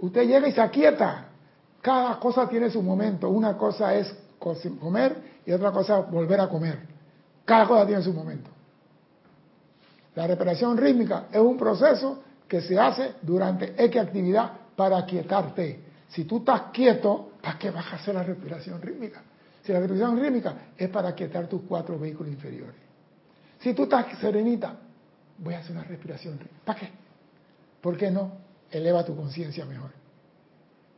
Usted llega y se aquieta. Cada cosa tiene su momento. Una cosa es comer y otra cosa es volver a comer. Cada cosa tiene su momento. La respiración rítmica es un proceso que se hace durante X actividad para aquietarte. Si tú estás quieto, ¿para qué vas a hacer la respiración rítmica? Si la respiración rítmica es para aquietar tus cuatro vehículos inferiores. Si tú estás serenita, voy a hacer una respiración rítmica. ¿Para qué? ¿Por qué no? Eleva tu conciencia mejor.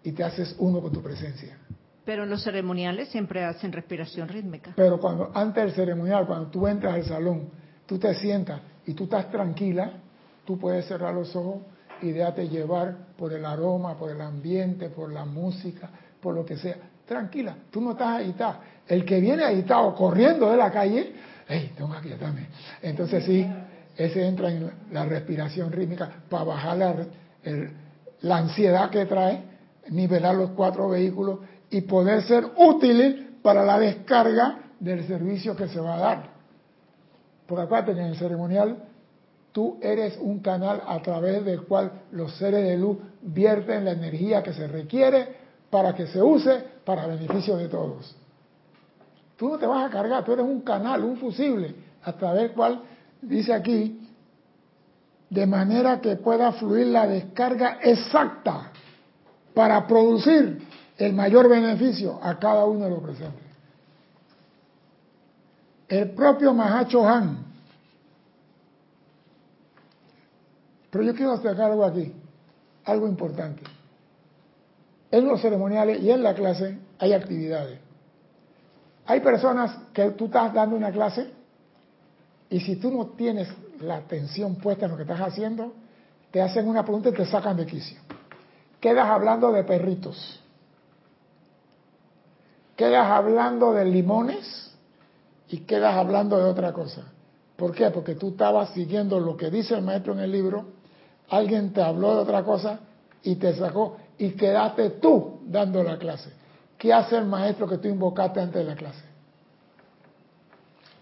Y te haces uno con tu presencia. Pero en los ceremoniales siempre hacen respiración rítmica. Pero cuando antes del ceremonial, cuando tú entras al salón, tú te sientas y tú estás tranquila, tú puedes cerrar los ojos y déjate llevar por el aroma, por el ambiente, por la música, por lo que sea. Tranquila, tú no estás agitado. El que viene agitado corriendo de la calle, hey, tengo que aquietarme. Entonces sí, ese entra en la respiración rítmica para bajar la, la ansiedad que trae, nivelar los cuatro vehículos y poder ser útil para la descarga del servicio que se va a dar. Porque acuérdate en el ceremonial tú eres un canal a través del cual los seres de luz vierten la energía que se requiere para que se use para beneficio de todos. Tú no te vas a cargar, tú eres un canal, un fusible, a través del cual, dice aquí, de manera que pueda fluir la descarga exacta para producir el mayor beneficio a cada uno de los presentes. El propio Mahacho Han. Pero yo quiero destacar algo aquí, algo importante. En los ceremoniales y en la clase hay actividades. Hay personas que tú estás dando una clase y si tú no tienes la atención puesta en lo que estás haciendo, te hacen una pregunta y te sacan de quicio. Quedas hablando de perritos. Quedas hablando de limones y quedas hablando de otra cosa. ¿Por qué? Porque tú estabas siguiendo lo que dice el maestro en el libro, alguien te habló de otra cosa y te sacó y quedaste tú dando la clase. ¿Qué hace el maestro que tú invocaste antes de la clase?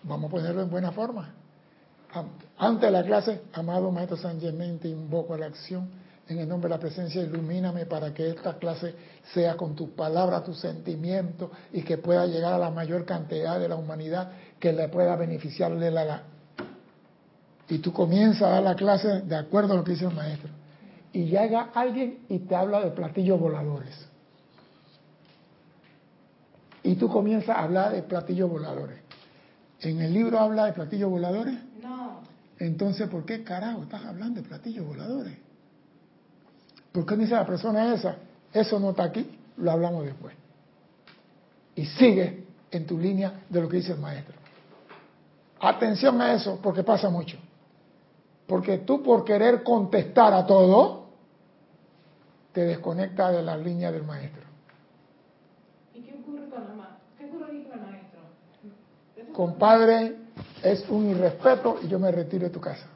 Vamos a ponerlo en buena forma. Antes de la clase, amado Maestro San Germain, te invoco a la acción en el nombre de la presencia, ilumíname para que esta clase sea con tu palabra, tu sentimiento y que pueda llegar a la mayor cantidad de la humanidad que le pueda beneficiarle la... Y tú comienzas a dar la clase de acuerdo a lo que dice el maestro. Y llega alguien y te habla de platillos voladores. Y tú comienzas a hablar de platillos voladores. ¿En el libro habla de platillos voladores? No. Entonces, ¿por qué carajo estás hablando de platillos voladores? ¿Por qué dice la persona esa? Eso no está aquí, lo hablamos después. Y sigue en tu línea de lo que dice el maestro. Atención a eso, porque pasa mucho. Porque tú por querer contestar a todo, te desconecta de la línea del maestro. ¿Y qué ocurre con, la, qué ocurre con el maestro? Compadre, es un irrespeto y yo me retiro de tu casa.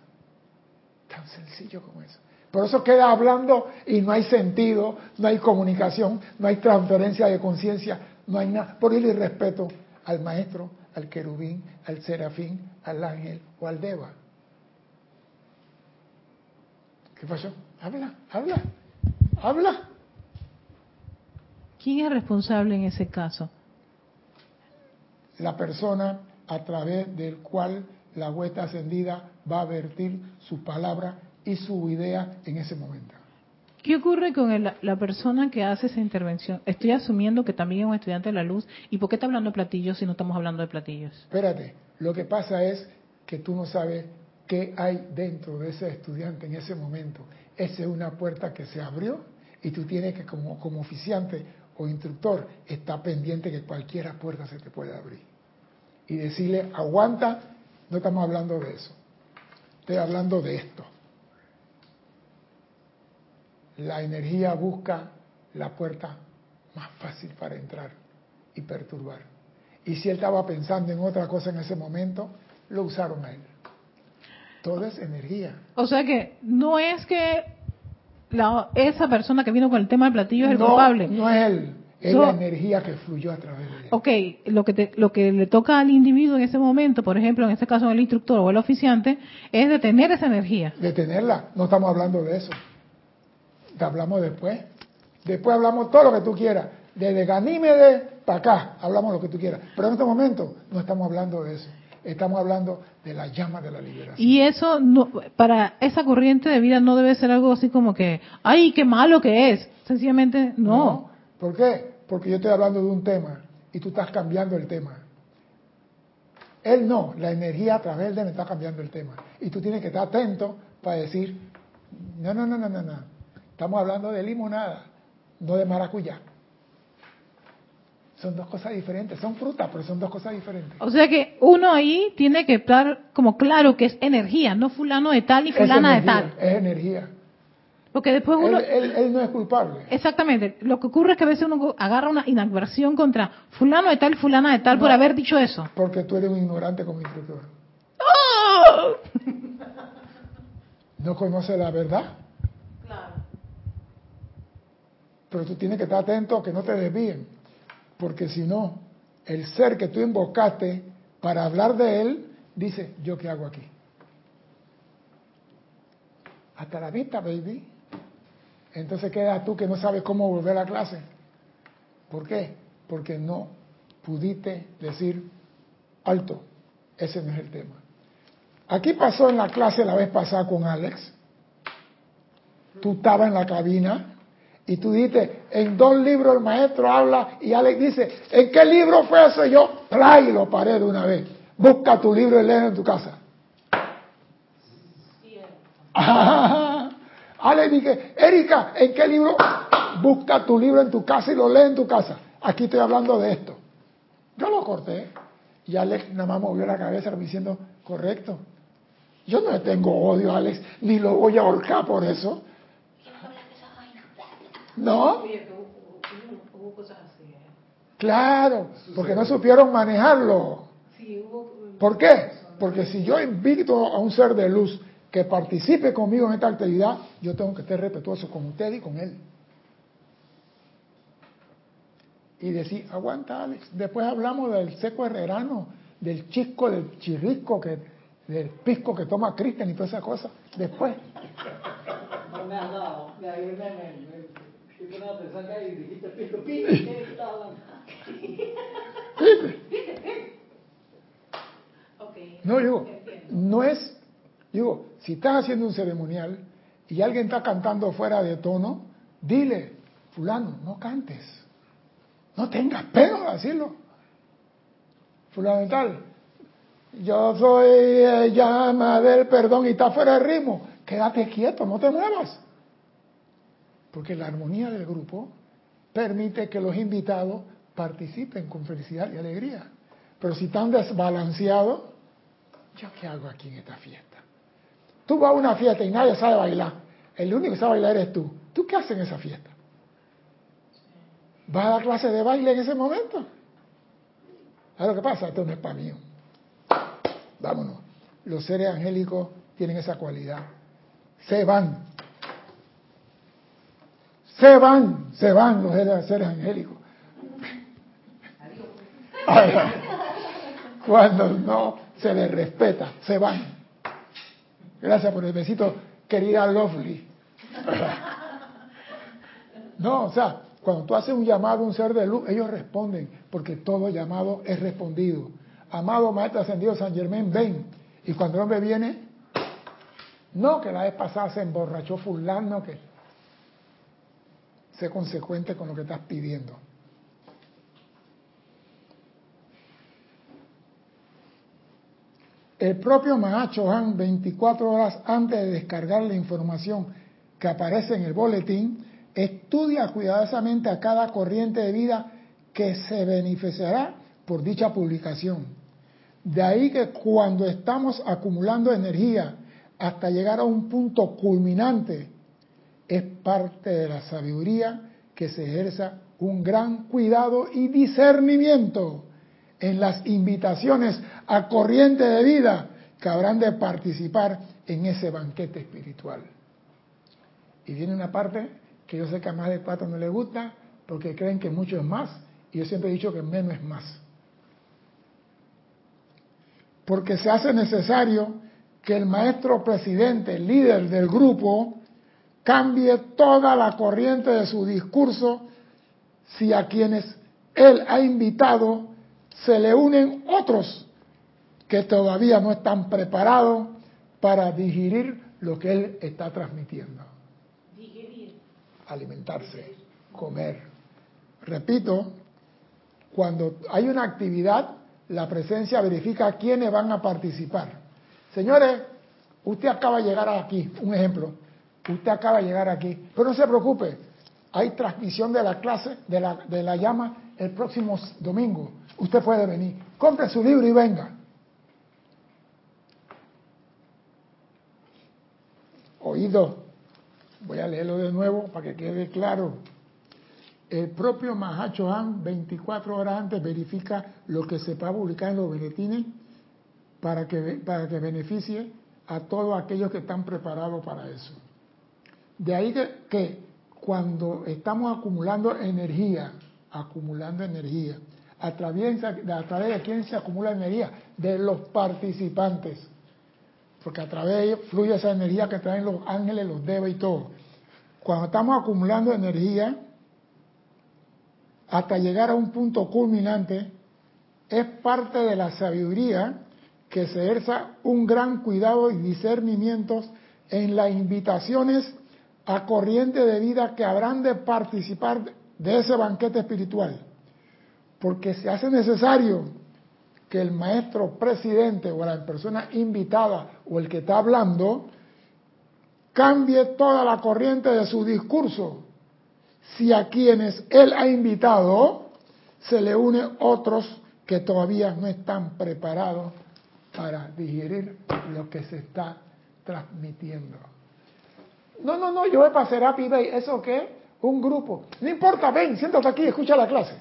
Tan sencillo como eso. Por eso queda hablando y no hay sentido, no hay comunicación, no hay transferencia de conciencia, no hay nada. Por el irrespeto al maestro, al querubín, al serafín, al ángel o al deva. ¿Qué pasó? Habla, habla, habla. ¿Quién es responsable en ese caso? La persona a través del cual la huesta ascendida va a vertir su palabra y su idea en ese momento. ¿Qué ocurre con la persona que hace esa intervención? Estoy asumiendo que también es un estudiante de la luz. ¿Y por qué está hablando de platillos si no estamos hablando de platillos? Espérate, lo que pasa es que tú no sabes qué hay dentro de ese estudiante en ese momento. Esa es una puerta que se abrió y tú tienes que como, como oficiante o instructor estar pendiente que cualquier puerta se te puede abrir. Y decirle, aguanta, no estamos hablando de eso. Estoy hablando de esto la energía busca la puerta más fácil para entrar y perturbar. Y si él estaba pensando en otra cosa en ese momento, lo usaron a él. Todo es energía. O sea que no es que la, esa persona que vino con el tema del platillo es el culpable. No es él, es la energía que fluyó a través de él. Ok, lo que, lo que le toca al individuo en ese momento, por ejemplo, en este caso el instructor o el oficiante, es detener esa energía. Detenerla, no estamos hablando de eso. Te hablamos después. Después hablamos todo lo que tú quieras. Desde Ganímedes para acá, hablamos lo que tú quieras. Pero en este momento no estamos hablando de eso. Estamos hablando de la llama de la liberación. Y eso, no, para esa corriente de vida no debe ser algo así como que, ay, qué malo que es. Sencillamente, no. no. ¿Por qué? Porque yo estoy hablando de un tema y tú estás cambiando el tema. Él no, la energía a través de él está cambiando el tema. Y tú tienes que estar atento para decir, no, no, no, no, no, no. Estamos hablando de limonada, no de maracuyá. Son dos cosas diferentes, son frutas, pero son dos cosas diferentes. O sea que uno ahí tiene que estar como claro que es energía, no fulano de tal y fulana de tal. Es energía. Porque después uno... Él, no es culpable. Exactamente. Lo que ocurre es que a veces uno agarra una inadversión contra fulano de tal y fulana de tal por haber dicho eso. Porque tú eres un ignorante como instructor. ¡Oh! ¿No conoce la verdad? Claro. Pero tú tienes que estar atento a que no te desvíen porque si no, el ser que tú invocaste para hablar de él, dice, ¿yo qué hago aquí? Hasta la vista, baby. Entonces queda tú que no sabes cómo volver a clase. ¿Por qué? Porque no pudiste decir, alto, ese no es el tema. Aquí pasó en la clase la vez pasada con Alex. Tú estabas en la cabina y tú dices, en dos libros el maestro habla y Alex dice, ¿en qué libro fue eso? yo, play, lo paré de una vez. Busca tu libro y léelo en tu casa. Alex dice, Erika, ¿en qué libro? Busca tu libro en tu casa y lo lee en tu casa. Aquí estoy hablando de esto. Yo lo corté y Alex nada más movió la cabeza diciendo, correcto. Yo no le tengo odio a Alex, ni lo voy a ahorcar por eso. ¿No? Claro, porque no supieron manejarlo. ¿Por qué? Porque si yo invito a un ser de luz que participe conmigo en esta actividad, yo tengo que ser respetuoso con usted y con él. Y decir, aguanta Alex, después hablamos del seco herrerano, del chisco, del chirrisco, que, del pisco que toma Cristian y todas esas cosas. Después. No me has dado, me, no, digo, no es, digo, si estás haciendo un ceremonial y alguien está cantando fuera de tono, dile, fulano, no cantes. No tengas pena de decirlo. Fulano tal, yo soy llama del perdón y está fuera de ritmo. Quédate quieto, no te muevas porque la armonía del grupo permite que los invitados participen con felicidad y alegría. Pero si están desbalanceados, ¿yo qué hago aquí en esta fiesta? Tú vas a una fiesta y nadie sabe bailar. El único que sabe bailar eres tú. ¿Tú qué haces en esa fiesta? ¿Vas a dar clase de baile en ese momento? ¿Sabes lo que pasa? Esto no es para mí. Vámonos. Los seres angélicos tienen esa cualidad. Se van se van, se van los seres angélicos. Cuando no se les respeta, se van. Gracias por el besito, querida Lovely. No, o sea, cuando tú haces un llamado a un ser de luz, ellos responden, porque todo llamado es respondido. Amado Maestro Ascendido San Germán, ven. Y cuando el hombre viene, no que la vez pasada se emborrachó fulano, que sé consecuente con lo que estás pidiendo. El propio Mahacho Han, 24 horas antes de descargar la información que aparece en el boletín, estudia cuidadosamente a cada corriente de vida que se beneficiará por dicha publicación. De ahí que cuando estamos acumulando energía hasta llegar a un punto culminante es parte de la sabiduría que se ejerza un gran cuidado y discernimiento en las invitaciones a corriente de vida que habrán de participar en ese banquete espiritual. Y viene una parte que yo sé que a más de cuatro no le gusta porque creen que mucho es más y yo siempre he dicho que menos es más. Porque se hace necesario que el maestro presidente, líder del grupo, cambie toda la corriente de su discurso si a quienes él ha invitado se le unen otros que todavía no están preparados para digerir lo que él está transmitiendo. Digerir. Alimentarse, comer. Repito, cuando hay una actividad, la presencia verifica quiénes van a participar. Señores, usted acaba de llegar aquí, un ejemplo, usted acaba de llegar aquí, pero no se preocupe, hay transmisión de la clase, de la, llama, el próximo domingo. Usted puede venir, compre su libro y venga. Oído, voy a leerlo de nuevo para que quede claro. El propio Mahacho Han, 24 horas antes, verifica lo que se va a publicar en los boletines para que, para que beneficie a todos aquellos que están preparados para eso. De ahí que, cuando estamos acumulando energía, acumulando energía, a través, a través de quién se acumula energía, de los participantes porque a través de ellos fluye esa energía que traen los ángeles, los devas y todo. Cuando estamos acumulando energía, hasta llegar a un punto culminante, es parte de la sabiduría que se ejerza un gran cuidado y discernimientos en las invitaciones a corriente de vida que habrán de participar de ese banquete espiritual. Porque se hace necesario que el maestro presidente o la persona invitada o el que está hablando cambie toda la corriente de su discurso. Si a quienes él ha invitado se le une otros que todavía no están preparados para digerir lo que se está transmitiendo. No, no, no, yo voy para Serapi Bay. ¿Eso qué? Un grupo. No importa, ven, siéntate aquí, escucha la clase.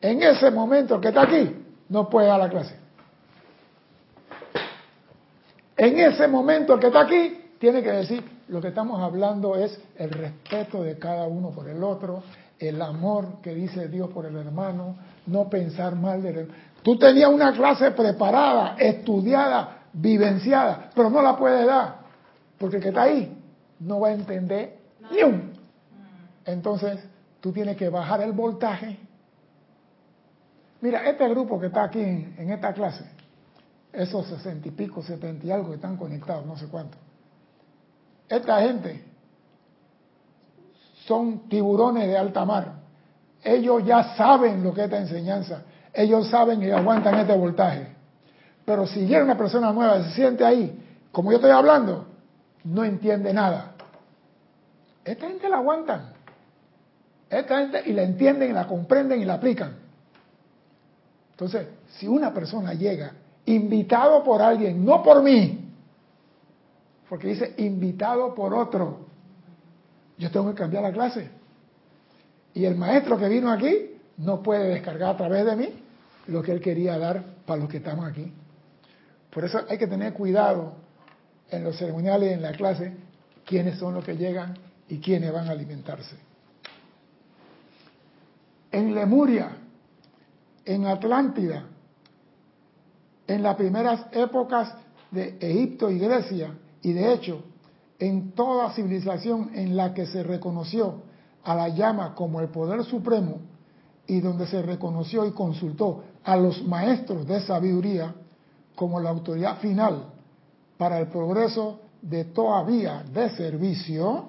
En ese momento que está aquí, no puede dar la clase. En ese momento que está aquí tiene que decir, lo que estamos hablando es el respeto de cada uno por el otro, el amor que dice Dios por el hermano, no pensar mal del hermano. Tú tenías una clase preparada, estudiada, vivenciada, pero no la puedes dar, porque el que está ahí no va a entender ni un. Entonces, tú tienes que bajar el voltaje Mira, este grupo que está aquí en, esta clase, esos sesenta y pico, setenta y algo que están conectados, no sé cuánto. Esta gente son tiburones de alta mar. Ellos ya saben lo que es esta enseñanza. Ellos saben y aguantan este voltaje. Pero si viene una persona nueva, se siente ahí, como yo estoy hablando, no entiende nada. Esta gente la aguantan. Esta gente y la entienden, y la comprenden y la aplican. Entonces, si una persona llega invitado por alguien, no por mí, porque dice invitado por otro, yo tengo que cambiar la clase. Y el maestro que vino aquí no puede descargar a través de mí lo que él quería dar para los que estamos aquí. Por eso hay que tener cuidado en los ceremoniales en la clase quiénes son los que llegan y quiénes van a alimentarse. En Lemuria, en Atlántida, en las primeras épocas de Egipto y Grecia, y de hecho, en toda civilización en la que se reconoció a la llama como el poder supremo y donde se reconoció y consultó a los maestros de sabiduría como la autoridad final para el progreso de toda vía de servicio,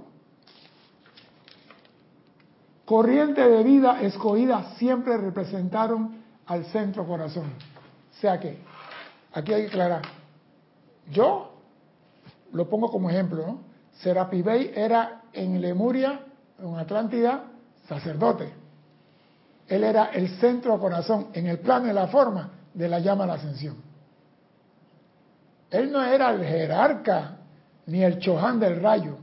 corriente de vida escogida siempre representaron al centro corazón. O sea que, aquí hay que aclarar. Yo lo pongo como ejemplo, ¿no? Serapi era en Lemuria, en Atlántida, sacerdote. Él era el centro corazón, en el plano de la forma de la llama a la ascensión. Él no era el jerarca ni el choján del rayo.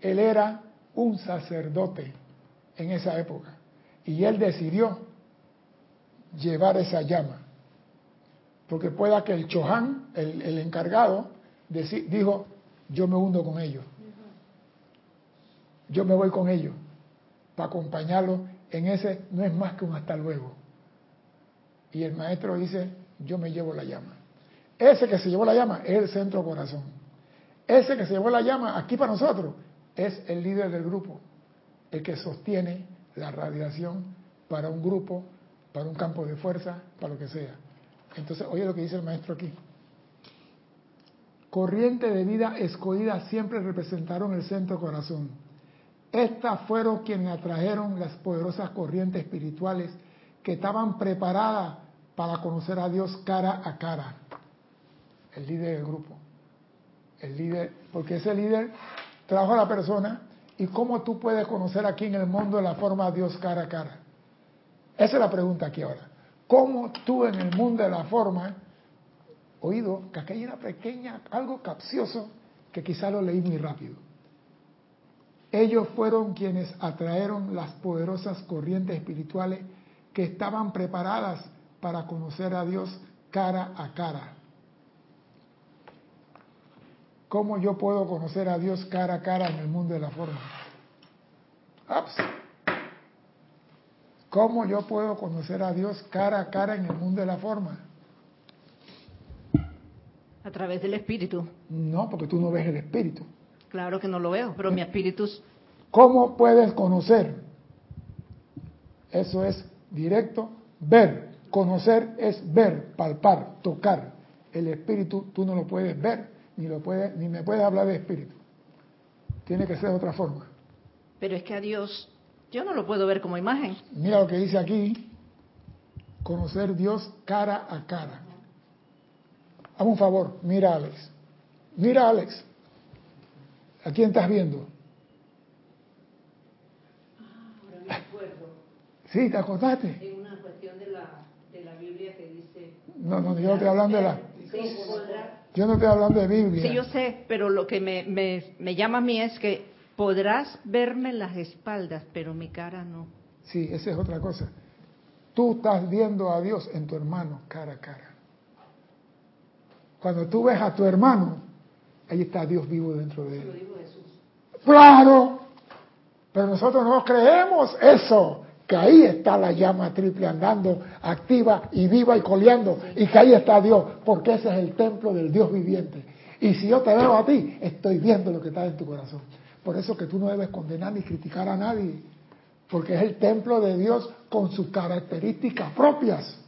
Él era un sacerdote en esa época. Y él decidió llevar esa llama. Porque pueda que el Chohan, el, encargado, dijo, yo me hundo con ellos. Yo me voy con ellos para acompañarlo en ese no es más que un hasta luego. Y el maestro dice, yo me llevo la llama. Ese que se llevó la llama es el centro corazón. Ese que se llevó la llama aquí para nosotros es el líder del grupo, el que sostiene la radiación para un grupo, para un campo de fuerza, para lo que sea. Entonces, oye lo que dice el maestro aquí. Corriente de vida escogida siempre representaron el centro corazón. Estas fueron quienes atrajeron las poderosas corrientes espirituales que estaban preparadas para conocer a Dios cara a cara. El líder del grupo. El líder, porque ese líder trajo a la persona y cómo tú puedes conocer aquí en el mundo la forma Dios cara a cara. Esa es la pregunta aquí ahora. ¿Cómo tú en el mundo de la forma, oído, que aquí hay una pequeña, algo capcioso, que quizá lo leí muy rápido. Ellos fueron quienes atrajeron las poderosas corrientes espirituales que estaban preparadas para conocer a Dios cara a cara. ¿Cómo yo puedo conocer a Dios cara a cara en el mundo de la forma? ¿Cómo yo puedo conocer a Dios cara a cara en el mundo de la forma? A través del espíritu. No, porque tú no ves el espíritu. Claro que no lo veo, pero mi espíritu... ¿Cómo puedes conocer? Eso es directo, ver. Conocer es ver, palpar, tocar. El espíritu tú no lo puedes ver, ni lo puedes, ni me puedes hablar de espíritu. Tiene que ser de otra forma. Pero es que a Dios yo no lo puedo ver como imagen. Mira lo que dice aquí, conocer Dios cara a cara. Hazme un favor, mira Alex. Mira Alex. ¿A quién estás viendo? Ah, ahora me acuerdo. Sí, ¿te acordaste? En una cuestión de la, de la Biblia que dice... No, no, yo no estoy hablando de la... Yo no estoy hablando de Biblia. Sí, yo sé, pero lo que me, me, me llama a mí es que Podrás verme las espaldas, pero mi cara no. Sí, esa es otra cosa. Tú estás viendo a Dios en tu hermano cara a cara. Cuando tú ves a tu hermano, ahí está Dios vivo dentro de él. Claro, pero nosotros no creemos eso, que ahí está la llama triple andando activa y viva y coleando, y que ahí está Dios, porque ese es el templo del Dios viviente. Y si yo te veo a ti, estoy viendo lo que está en tu corazón. Por eso que tú no debes condenar ni criticar a nadie, porque es el templo de Dios con sus características propias.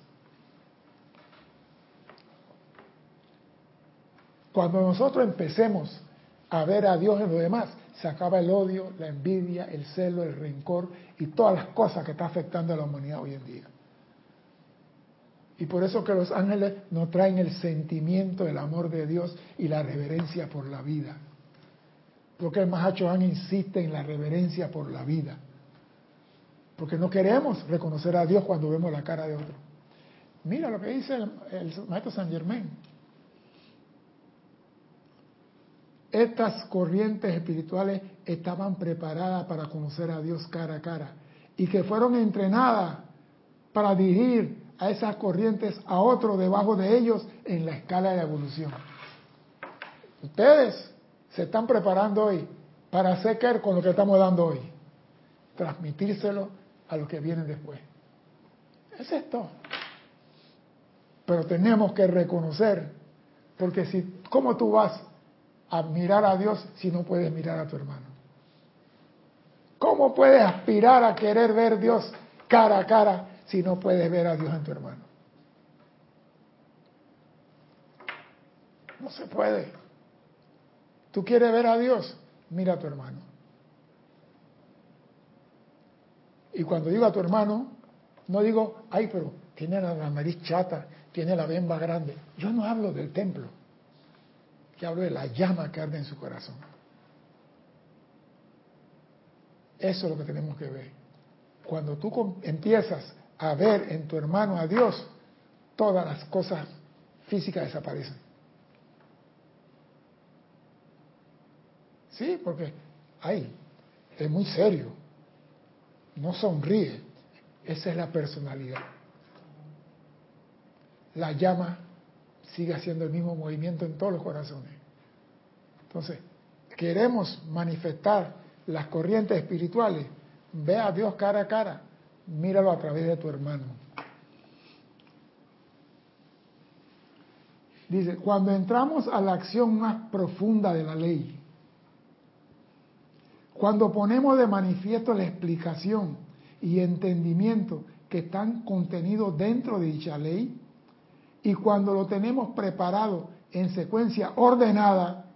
Cuando nosotros empecemos a ver a Dios en lo demás, se acaba el odio, la envidia, el celo, el rencor y todas las cosas que están afectando a la humanidad hoy en día. Y por eso que los ángeles nos traen el sentimiento del amor de Dios y la reverencia por la vida. Porque el Mahachohan insiste en la reverencia por la vida. Porque no queremos reconocer a Dios cuando vemos la cara de otro. Mira lo que dice el, maestro San Germain. Estas corrientes espirituales estaban preparadas para conocer a Dios cara a cara y que fueron entrenadas para dirigir a esas corrientes a otro debajo de ellos en la escala de la evolución. Ustedes se están preparando hoy para hacer qué con lo que estamos dando hoy. Transmitírselo a los que vienen después. Es esto. Pero tenemos que reconocer, porque si, ¿cómo tú vas a mirar a Dios si no puedes mirar a tu hermano? ¿Cómo puedes aspirar a querer ver Dios cara a cara si no puedes ver a Dios en tu hermano? No se puede. ¿Tú quieres ver a Dios? Mira a tu hermano. Y cuando digo a tu hermano, no digo, ay, pero tiene la nariz chata, tiene la bemba grande. Yo no hablo del templo, yo hablo de la llama que arde en su corazón. Eso es lo que tenemos que ver. Cuando tú empiezas a ver en tu hermano a Dios, todas las cosas físicas desaparecen. Sí, porque, ay, es muy serio. No sonríe. Esa es la personalidad. la llama sigue haciendo el mismo movimiento en todos los corazones. Entonces, queremos manifestar las corrientes espirituales, ve a Dios cara a cara, míralo a través de tu hermano. Dice, cuando entramos a la acción más profunda de la ley, cuando ponemos de manifiesto la explicación y entendimiento que están contenidos dentro de dicha ley, y cuando lo tenemos preparado en secuencia ordenada,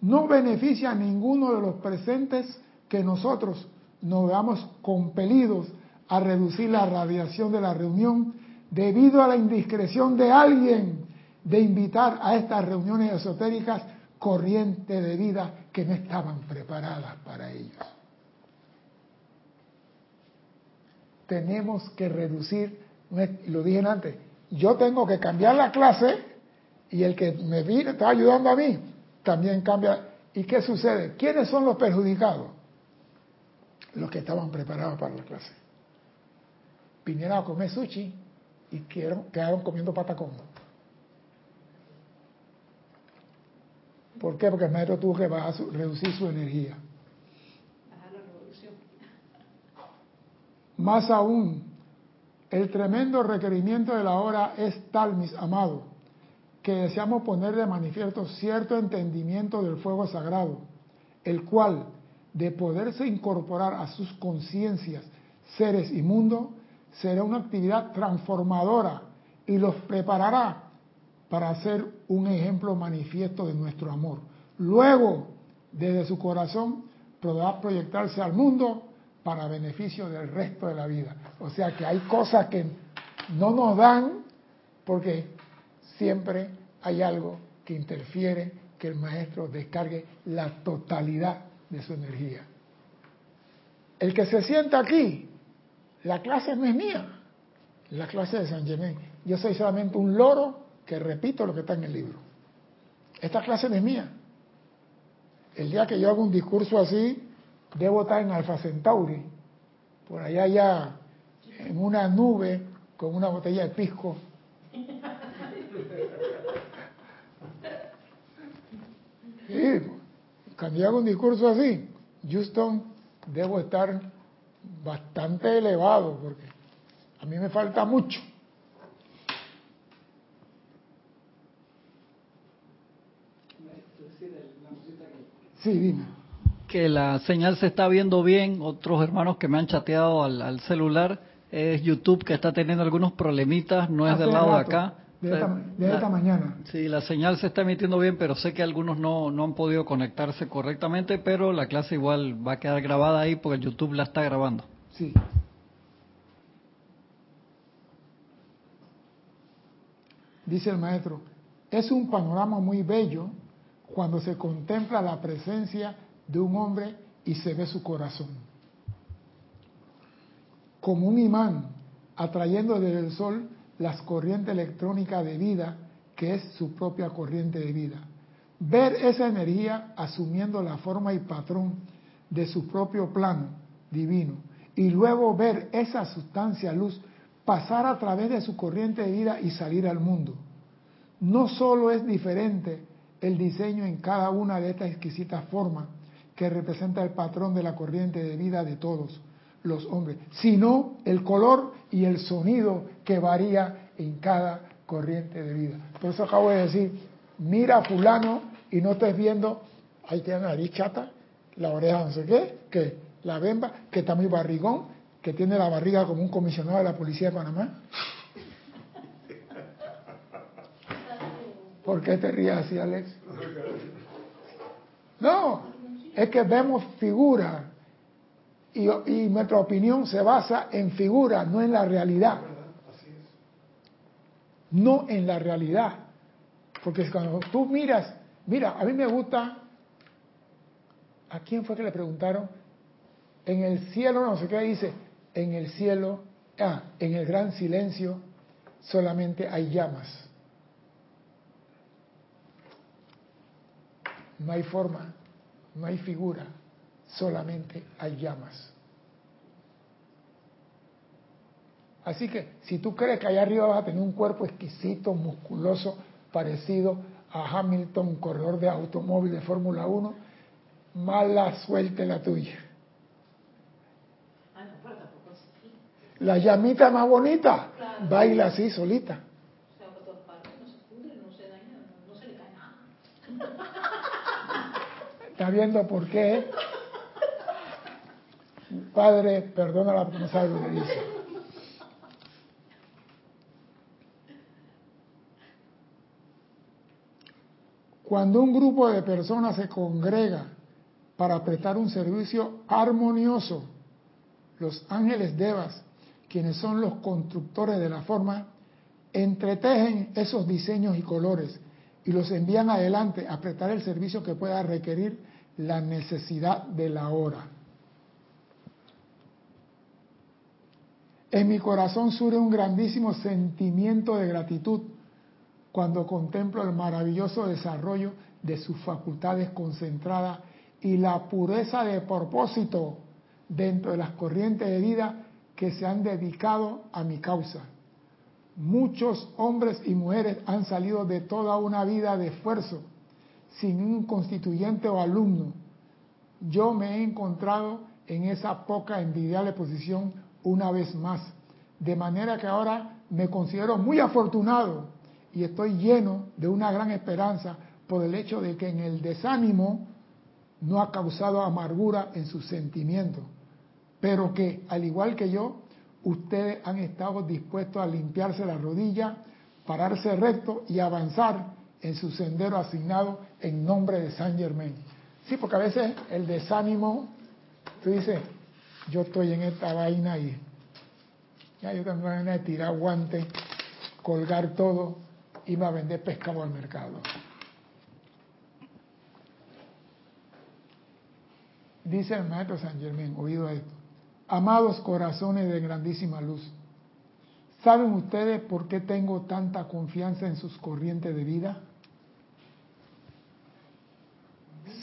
no beneficia a ninguno de los presentes que nosotros nos veamos compelidos a reducir la radiación de la reunión debido a la indiscreción de alguien de invitar a estas reuniones esotéricas corrientes de vida que no estaban preparadas para ellos. Tenemos que reducir, lo dije antes, yo tengo que cambiar la clase y el que me viene, está ayudando a mí también cambia. ¿Y qué sucede? ¿Quiénes son los perjudicados? Los que estaban preparados para la clase. Vinieron a comer sushi y quedaron comiendo patacón. ¿Por qué? Porque el maestro tuvo que reducir su energía. Más aún, el tremendo requerimiento de la hora es tal, mis amados, que deseamos poner de manifiesto cierto entendimiento del fuego sagrado, el cual, de poderse incorporar a sus conciencias, seres y mundo, será una actividad transformadora y los preparará para ser un ejemplo manifiesto de nuestro amor. Luego, desde su corazón, podrá proyectarse al mundo para beneficio del resto de la vida. O sea que hay cosas que no nos dan porque siempre hay algo que interfiere que el maestro descargue la totalidad de su energía. El que se sienta aquí, la clase no es mía, la clase de San Germain. Yo soy solamente un loro que repito lo que está en el libro. Esta clase no es mía. El día que yo hago un discurso así, debo estar en Alfa Centauri, por allá ya en una nube con una botella de pisco. Y cuando yo hago un discurso así, Houston, debo estar bastante elevado porque a mí me falta mucho. Sí, dime. Que la señal se está viendo bien. Otros hermanos que me han chateado al, celular es YouTube que está teniendo algunos problemitas, no es del lado de acá. De, esta, mañana. Sí, la señal se está emitiendo bien, pero sé que algunos no, no han podido conectarse correctamente, pero la clase igual va a quedar grabada ahí porque el YouTube la está grabando. Sí. Dice el maestro, es un panorama muy bello cuando se contempla la presencia de un hombre y se ve su corazón. Como un imán atrayendo desde el sol las corrientes electrónicas de vida, que es su propia corriente de vida. Ver esa energía asumiendo la forma y patrón de su propio plano divino y luego ver esa sustancia luz pasar a través de su corriente de vida y salir al mundo. No solo es diferente el diseño en cada una de estas exquisitas formas que representa el patrón de la corriente de vida de todos los hombres, sino el color y el sonido que varía en cada corriente de vida. Por eso acabo de decir, mira a fulano y no estés viendo, ahí tiene la nariz chata, la oreja no sé qué, que la bemba, que está muy barrigón, que tiene la barriga como un comisionado de la policía de Panamá. ¿Por qué te rías así, Alex? No, es que vemos figuras y, nuestra opinión se basa en figuras, no en la realidad. No en la realidad. Porque cuando tú miras, mira, a mí me gusta, ¿a quién fue que le preguntaron? En el cielo, no sé qué dice, en el cielo, ah, en el gran silencio solamente hay llamas. No hay forma, no hay figura, solamente hay llamas. Así que si tú crees que allá arriba vas a tener un cuerpo exquisito, musculoso, parecido a Hamilton, corredor de automóvil de Fórmula 1, mala suerte la tuya. La llamita más bonita, baila así solita. ¿Está viendo por qué? Padre, perdona la no sabe. Cuando un grupo de personas se congrega para prestar un servicio armonioso, los ángeles devas, quienes son los constructores de la forma, entretejen esos diseños y colores y los envían adelante a prestar el servicio que pueda requerir la necesidad de la hora. En mi corazón surge un grandísimo sentimiento de gratitud cuando contemplo el maravilloso desarrollo de sus facultades concentradas y la pureza de propósito dentro de las corrientes de vida que se han dedicado a mi causa. Muchos hombres y mujeres han salido de toda una vida de esfuerzo sin un constituyente o alumno. Yo me he encontrado en esa poca envidiable posición una vez más, de manera que ahora me considero muy afortunado y estoy lleno de una gran esperanza por el hecho de que en el desánimo no ha causado amargura en sus sentimientos, pero que al igual que yo, ustedes han estado dispuestos a limpiarse la rodilla, pararse recto y avanzar en su sendero asignado en nombre de San Germain. Sí, porque a veces el desánimo, tú dices, yo estoy en esta vaina y ya yo tengo de tirar guantes, colgar todo y me a vender pescado al mercado. Dice el maestro San Germain, oído esto. Amados corazones de grandísima luz, ¿saben ustedes por qué tengo tanta confianza en sus corrientes de vida?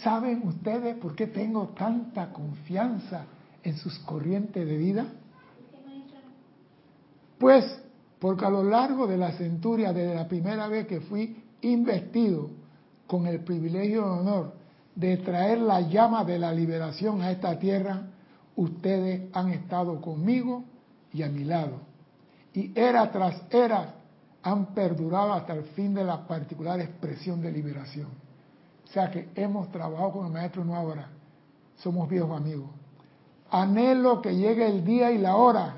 ¿Saben ustedes por qué tengo tanta confianza en sus corrientes de vida? Pues porque a lo largo de la centuria, desde la primera vez que fui investido con el privilegio y honor de traer la llama de la liberación a esta tierra, ustedes han estado conmigo y a mi lado. Y era tras era han perdurado hasta el fin de la particular expresión de liberación. O sea que hemos trabajado con el maestro no ahora, somos viejos amigos. Anhelo que llegue el día y la hora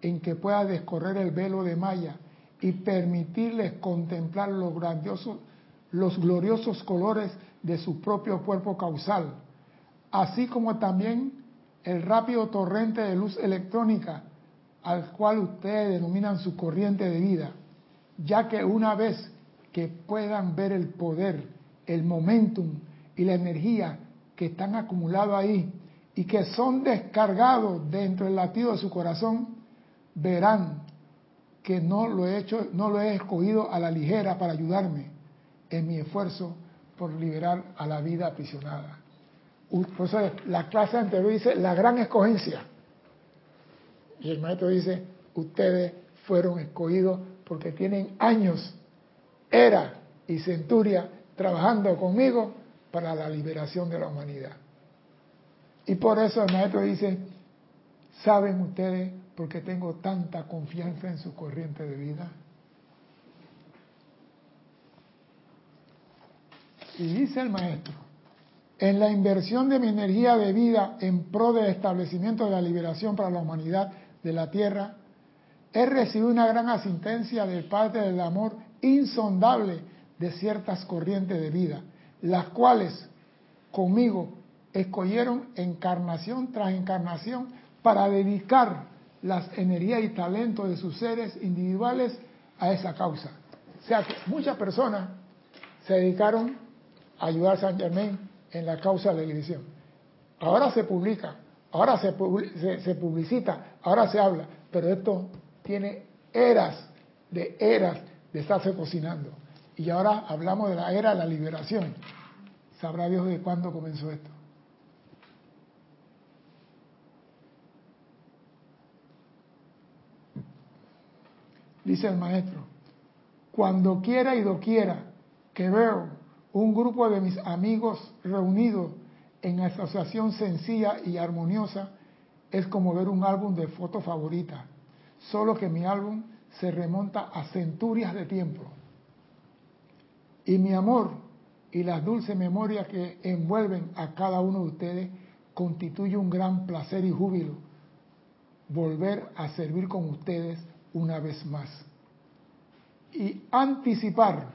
en que pueda descorrer el velo de Maya y permitirles contemplar los grandiosos, los gloriosos colores de su propio cuerpo causal, así como también el rápido torrente de luz electrónica al cual ustedes denominan su corriente de vida, ya que una vez que puedan ver el poder, el momentum y la energía que están acumulados ahí y que son descargados dentro del latido de su corazón, verán que no lo he hecho, no lo he escogido a la ligera para ayudarme en mi esfuerzo por liberar a la vida aprisionada. La clase anterior dice la gran escogencia. Y el maestro dice, ustedes fueron escogidos porque tienen años, era y centuria trabajando conmigo para la liberación de la humanidad. Y por eso el maestro dice, ¿saben ustedes por qué tengo tanta confianza en su corriente de vida? Y dice el maestro, en la inversión de mi energía de vida en pro del establecimiento de la liberación para la humanidad de la Tierra, he recibido una gran asistencia del Padre del Amor insondable de ciertas corrientes de vida, las cuales conmigo escogieron encarnación tras encarnación para dedicar las energías y talentos de sus seres individuales a esa causa. O sea que muchas personas se dedicaron a ayudar a San Germain en la causa de la iglesia. Ahora se publica, ahora se, se, publicita, ahora se habla, pero esto tiene eras de eras de estarse cocinando. Y ahora hablamos de la era de la liberación. Sabrá Dios de cuándo comenzó esto. dice el maestro, cuando quiera y doquiera que veo un grupo de mis amigos reunidos en asociación sencilla y armoniosa, es como ver un álbum de foto favorita, solo que mi álbum se remonta a centurias de tiempo. Y mi amor y las dulces memorias que envuelven a cada uno de ustedes constituye un gran placer y júbilo volver a servir con ustedes una vez más. Y anticipar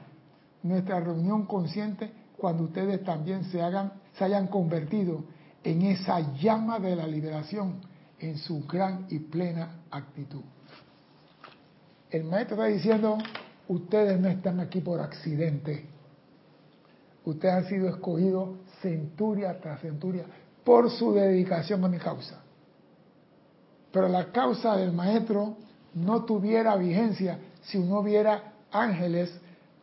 nuestra reunión consciente cuando ustedes también se, hagan, se hayan convertido en esa llama de la liberación en su gran y plena actitud. El maestro está diciendo, ustedes no están aquí por accidente. Ustedes han sido escogidos centuria tras centuria por su dedicación a mi causa. Pero la causa del maestro no tuviera vigencia si no hubiera ángeles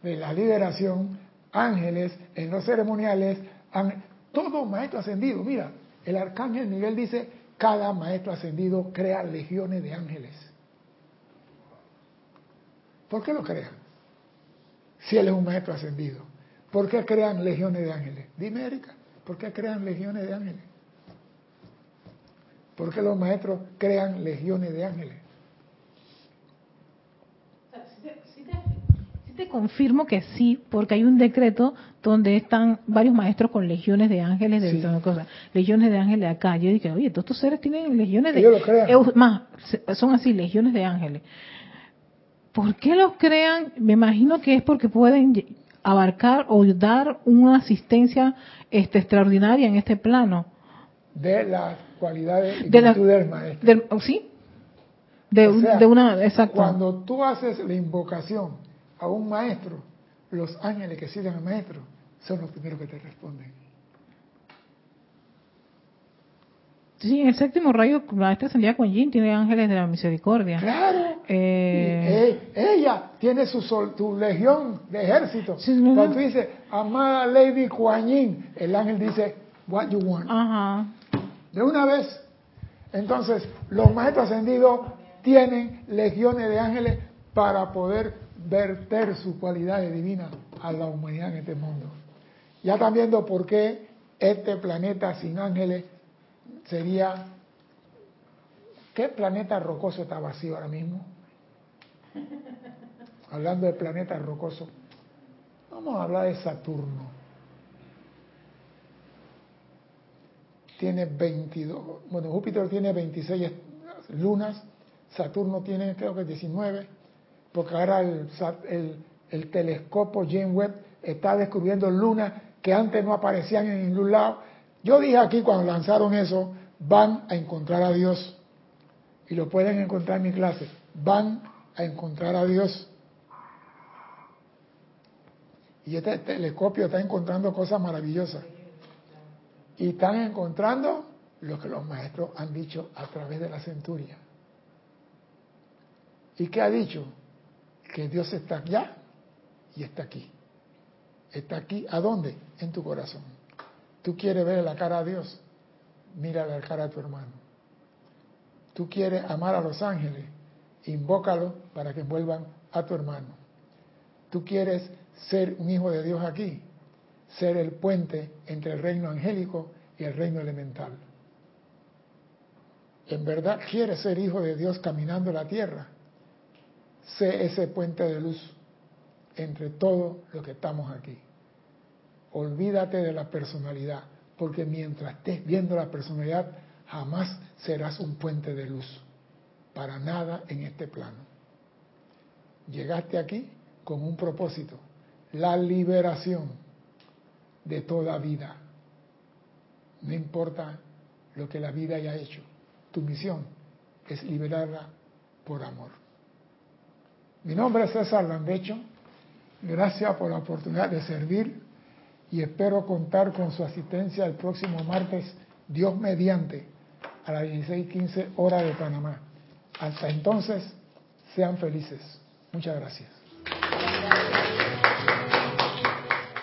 de la liberación, ángeles en los ceremoniales, todo maestro ascendido. Mira, el arcángel Miguel dice, cada maestro ascendido crea legiones de ángeles. ¿Por qué lo crean? Si él es un maestro ascendido. ¿Por qué crean legiones de ángeles? Dime, Erika, ¿por qué crean legiones de ángeles? ¿Por qué los maestros crean legiones de ángeles? Sí te, confirmo que sí, porque hay un decreto donde están varios maestros con legiones de ángeles de cosas, legiones de ángeles acá. Yo dije, oye, todos estos seres tienen legiones de más, son así, legiones de ángeles. ¿Por qué los crean? Me imagino que es porque pueden abarcar o dar una asistencia este, extraordinaria en este plano. De las cualidades y de del maestro. sí, de, una, exacto. Cuando tú haces la invocación a un maestro, los ángeles que siguen al maestro son los primeros que te responden. Sí, en el séptimo rayo, la maestra Santiago Kuan tiene ángeles de la misericordia. Claro. Eh, ella tiene su, su legión de ejército. Cuando tú dices, amada Lady Kuan el ángel dice, what you want. Ajá. De una vez. Entonces, los maestros ascendidos tienen legiones de ángeles para poder verter su cualidad divina a la humanidad en este mundo. Ya están viendo por qué este planeta sin ángeles sería... ¿Qué planeta rocoso está vacío ahora mismo? Hablando de planeta rocoso, vamos a hablar de Saturno. Tiene 22, bueno, Júpiter tiene 26 lunas, Saturno tiene creo que 19, porque ahora el, el, el telescopio James Webb está descubriendo lunas que antes no aparecían en ningún lado. Yo dije aquí cuando lanzaron eso, van a encontrar a Dios. Y lo pueden encontrar en mi clase. Van a encontrar a Dios. Y este telescopio está encontrando cosas maravillosas. Y están encontrando lo que los maestros han dicho a través de la centuria. ¿Y qué ha dicho? Que Dios está allá y está aquí. Está aquí, ¿a dónde? En tu corazón. Tú quieres ver la cara a Dios, mira la cara a tu hermano. Tú quieres amar a los ángeles, invócalo para que vuelvan a tu hermano. Tú quieres ser un hijo de Dios aquí, ser el puente entre el reino angélico y el reino elemental. En verdad quieres ser hijo de Dios caminando la tierra, sé ese puente de luz entre todos los que estamos aquí. Olvídate de la personalidad, porque mientras estés viendo la personalidad, jamás serás un puente de luz para nada en este plano. Llegaste aquí con un propósito, la liberación de toda vida. No importa lo que la vida haya hecho, tu misión es liberarla por amor. Mi nombre es César Landecho. Gracias por la oportunidad de servir y espero contar con su asistencia el próximo martes, Dios mediante, a las 16:15 hora de Panamá. Hasta entonces, sean felices. Muchas gracias.